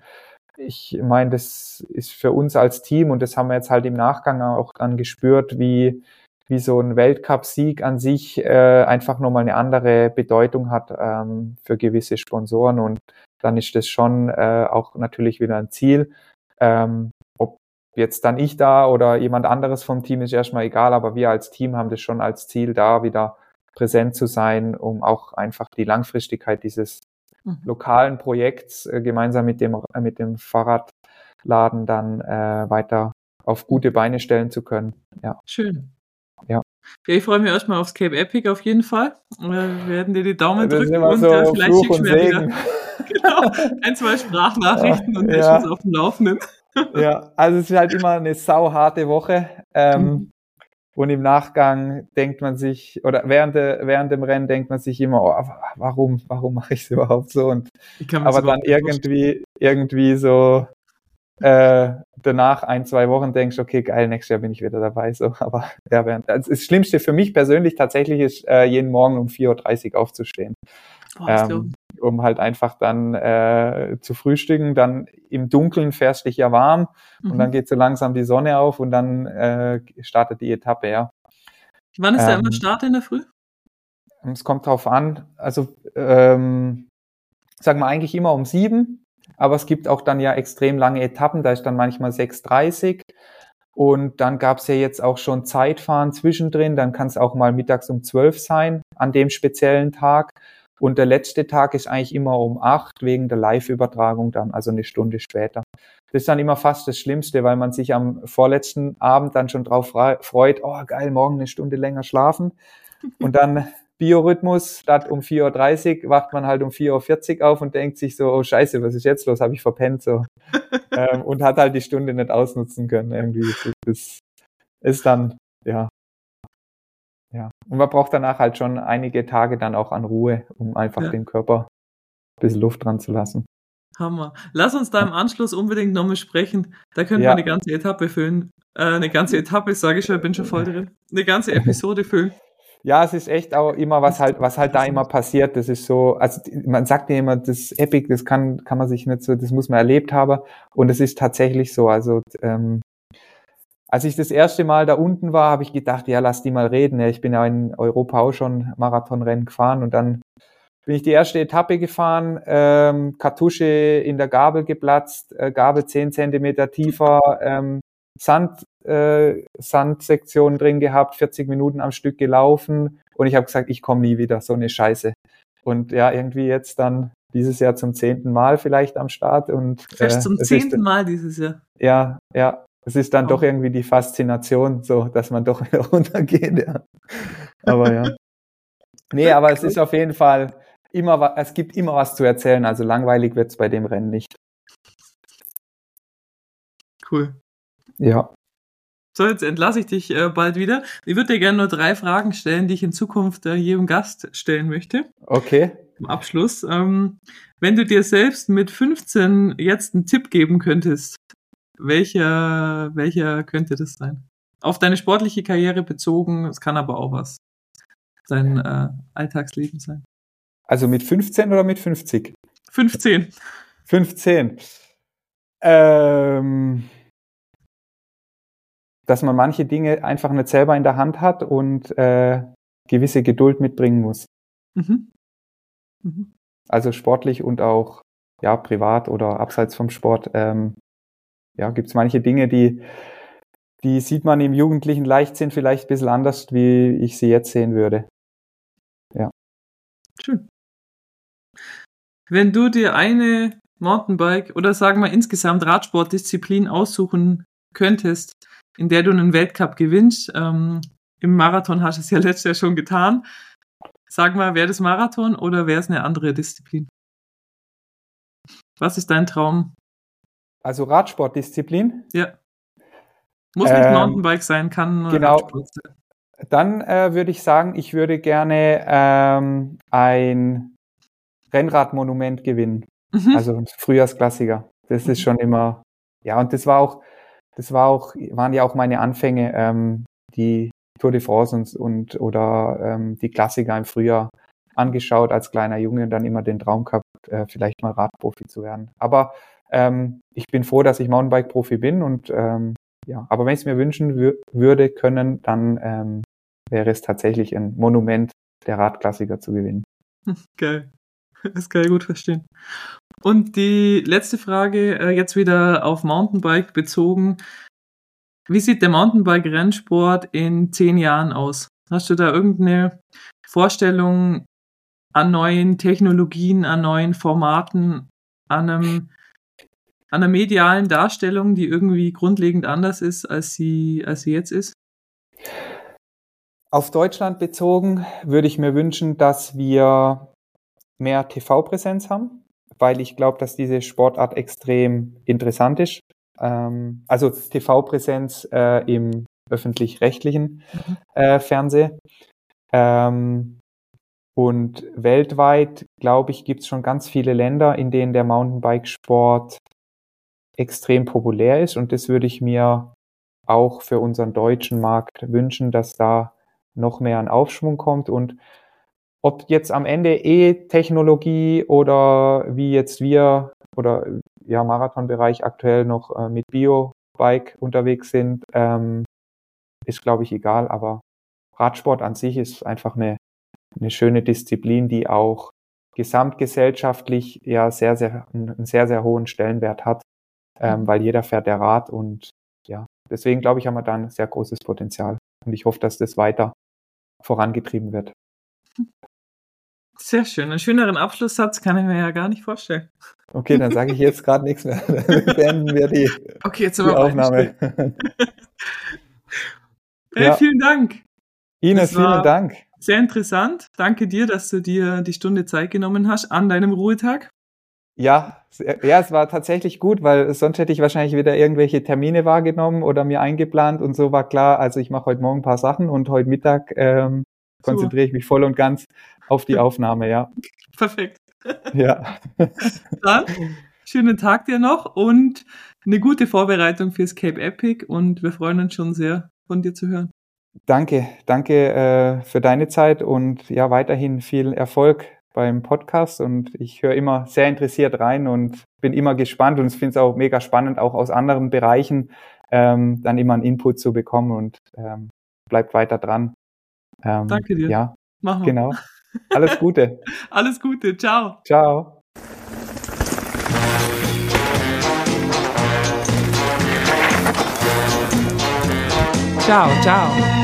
ich meine, das ist für uns als Team und das haben wir jetzt halt im Nachgang auch dann gespürt, wie, wie so ein Weltcup-Sieg an sich äh, einfach nochmal eine andere Bedeutung hat ähm, für gewisse Sponsoren und dann ist das schon äh, auch natürlich wieder ein Ziel. Ähm, jetzt dann ich da oder jemand anderes vom Team ist erstmal egal, aber wir als Team haben das schon als Ziel, da wieder präsent zu sein, um auch einfach die Langfristigkeit dieses mhm. lokalen Projekts äh, gemeinsam mit dem, äh, mit dem Fahrradladen dann äh, weiter auf gute Beine stellen zu können. Ja. Schön. Ja. Ja, ich freue mich erstmal aufs Cape Epic auf jeden Fall. Wir werden dir die Daumen das drücken und so äh, vielleicht schickst du mir wieder genau, ein, zwei Sprachnachrichten ja, und wir ja. auf dem Laufenden ja, also es ist halt immer eine sauharte Woche. Ähm, mhm. Und im Nachgang denkt man sich, oder während, de, während dem Rennen denkt man sich immer, oh, warum, warum mache ich es überhaupt so? Und, aber dann irgendwie, irgendwie so äh, danach ein, zwei Wochen denkst, okay, geil, nächstes Jahr bin ich wieder dabei. So, aber ja, während, also das Schlimmste für mich persönlich tatsächlich ist, äh, jeden Morgen um 4.30 Uhr aufzustehen. Oh, ähm, um halt einfach dann äh, zu frühstücken. Dann im Dunkeln fährst dich ja warm mhm. und dann geht so langsam die Sonne auf und dann äh, startet die Etappe, ja. Wann ist ähm, der immer Start in der Früh? Es kommt drauf an. Also ähm, sagen wir eigentlich immer um sieben, aber es gibt auch dann ja extrem lange Etappen, da ist dann manchmal 6.30 und dann gab es ja jetzt auch schon Zeitfahren zwischendrin, dann kann es auch mal mittags um zwölf sein an dem speziellen Tag. Und der letzte Tag ist eigentlich immer um acht wegen der Live-Übertragung dann, also eine Stunde später. Das ist dann immer fast das Schlimmste, weil man sich am vorletzten Abend dann schon drauf freut, oh geil, morgen eine Stunde länger schlafen. Und dann Biorhythmus, statt um 4.30 Uhr wacht man halt um 4.40 Uhr auf und denkt sich so, oh scheiße, was ist jetzt los, habe ich verpennt so. ähm, und hat halt die Stunde nicht ausnutzen können irgendwie. Das ist dann, ja. Ja. Und man braucht danach halt schon einige Tage dann auch an Ruhe, um einfach ja. dem Körper ein bisschen Luft dran zu lassen. Hammer. Lass uns da im Anschluss unbedingt nochmal sprechen. Da können ja. wir eine ganze Etappe füllen. Äh, eine ganze Etappe, sage ich schon, bin schon voll drin. Eine ganze Episode füllen. Ja, es ist echt auch immer, was halt, was halt da immer passiert. Das ist so, also man sagt ja immer, das Epic, das kann, kann man sich nicht so, das muss man erlebt haben. Und es ist tatsächlich so. Also ähm, als ich das erste Mal da unten war, habe ich gedacht, ja, lass die mal reden. Ich bin ja in Europa auch schon Marathonrennen gefahren und dann bin ich die erste Etappe gefahren, ähm, Kartusche in der Gabel geplatzt, äh, Gabel zehn Zentimeter tiefer, ähm, Sand, äh, Sandsektion drin gehabt, 40 Minuten am Stück gelaufen und ich habe gesagt, ich komme nie wieder, so eine Scheiße. Und ja, irgendwie jetzt dann dieses Jahr zum zehnten Mal vielleicht am Start und äh, zum zehnten Mal dieses Jahr. Ja, ja. Es ist dann oh. doch irgendwie die Faszination, so dass man doch wieder runtergeht, ja. Aber ja. Nee, aber es ist auf jeden Fall immer, es gibt immer was zu erzählen, also langweilig wird es bei dem Rennen nicht. Cool. Ja. So, jetzt entlasse ich dich äh, bald wieder. Ich würde dir gerne nur drei Fragen stellen, die ich in Zukunft äh, jedem Gast stellen möchte. Okay. Zum Abschluss. Ähm, wenn du dir selbst mit 15 jetzt einen Tipp geben könntest, welcher, welcher könnte das sein? Auf deine sportliche Karriere bezogen, es kann aber auch was sein äh, Alltagsleben sein. Also mit 15 oder mit 50? 15. 15. Ähm, dass man manche Dinge einfach nicht selber in der Hand hat und äh, gewisse Geduld mitbringen muss. Mhm. Mhm. Also sportlich und auch ja privat oder abseits vom Sport. Ähm, ja, gibt es manche Dinge, die die sieht man im jugendlichen Leichtsinn vielleicht ein bisschen anders, wie ich sie jetzt sehen würde. Ja. Schön. Wenn du dir eine Mountainbike oder sagen wir insgesamt Radsportdisziplin aussuchen könntest, in der du einen Weltcup gewinnst. Ähm, Im Marathon hast du es ja letztes Jahr schon getan. Sag mal, wäre das Marathon oder wäre es eine andere Disziplin? Was ist dein Traum? Also Radsportdisziplin? Ja. Muss nicht ähm, Mountainbike sein, kann genau. Radsport sein. Dann äh, würde ich sagen, ich würde gerne ähm, ein Rennradmonument gewinnen. Mhm. Also ein Frühjahrsklassiker. Das ist mhm. schon immer, ja, und das war auch, das war auch, waren ja auch meine Anfänge, ähm, die Tour de France und, und oder ähm, die Klassiker im Frühjahr angeschaut als kleiner Junge und dann immer den Traum gehabt, äh, vielleicht mal Radprofi zu werden. Aber ähm, ich bin froh, dass ich Mountainbike-Profi bin und ähm, ja, aber wenn ich es mir wünschen würde können, dann ähm, wäre es tatsächlich ein Monument der Radklassiker zu gewinnen. Geil. Das kann ich gut verstehen. Und die letzte Frage, äh, jetzt wieder auf Mountainbike bezogen. Wie sieht der Mountainbike-Rennsport in zehn Jahren aus? Hast du da irgendeine Vorstellung an neuen Technologien, an neuen Formaten, an, einem, an einer medialen Darstellung, die irgendwie grundlegend anders ist, als sie, als sie jetzt ist? Auf Deutschland bezogen würde ich mir wünschen, dass wir mehr TV-Präsenz haben weil ich glaube, dass diese Sportart extrem interessant ist. Ähm, also TV-Präsenz äh, im öffentlich-rechtlichen mhm. äh, Fernsehen. Ähm, und weltweit, glaube ich, gibt es schon ganz viele Länder, in denen der Mountainbike-Sport extrem populär ist. Und das würde ich mir auch für unseren deutschen Markt wünschen, dass da noch mehr an Aufschwung kommt. Und ob jetzt am Ende E-Technologie oder wie jetzt wir oder ja Marathonbereich aktuell noch äh, mit Bio-Bike unterwegs sind, ähm, ist glaube ich egal. Aber Radsport an sich ist einfach eine, eine schöne Disziplin, die auch gesamtgesellschaftlich ja sehr, sehr, einen sehr, sehr hohen Stellenwert hat, ähm, mhm. weil jeder fährt der Rad und ja, deswegen glaube ich, haben wir da ein sehr großes Potenzial. Und ich hoffe, dass das weiter vorangetrieben wird. Sehr schön. Einen schöneren Abschlusssatz kann ich mir ja gar nicht vorstellen. Okay, dann sage ich jetzt gerade nichts mehr. Dann beenden wir die, okay, jetzt die Aufnahme. hey, ja. Vielen Dank. Ines, vielen Dank. Sehr interessant. Danke dir, dass du dir die Stunde Zeit genommen hast an deinem Ruhetag. Ja, ja, es war tatsächlich gut, weil sonst hätte ich wahrscheinlich wieder irgendwelche Termine wahrgenommen oder mir eingeplant und so war klar, also ich mache heute Morgen ein paar Sachen und heute Mittag ähm, konzentriere ich mich voll und ganz auf die Aufnahme, ja. Perfekt. Ja. Dann schönen Tag dir noch und eine gute Vorbereitung fürs Cape Epic und wir freuen uns schon sehr, von dir zu hören. Danke, danke äh, für deine Zeit und ja, weiterhin viel Erfolg beim Podcast und ich höre immer sehr interessiert rein und bin immer gespannt und finde es auch mega spannend, auch aus anderen Bereichen ähm, dann immer einen Input zu bekommen und ähm, bleibt weiter dran. Ähm, Danke dir. Ja, Machen wir. Genau. Alles Gute. Alles Gute. Ciao. Ciao. Ciao, ciao.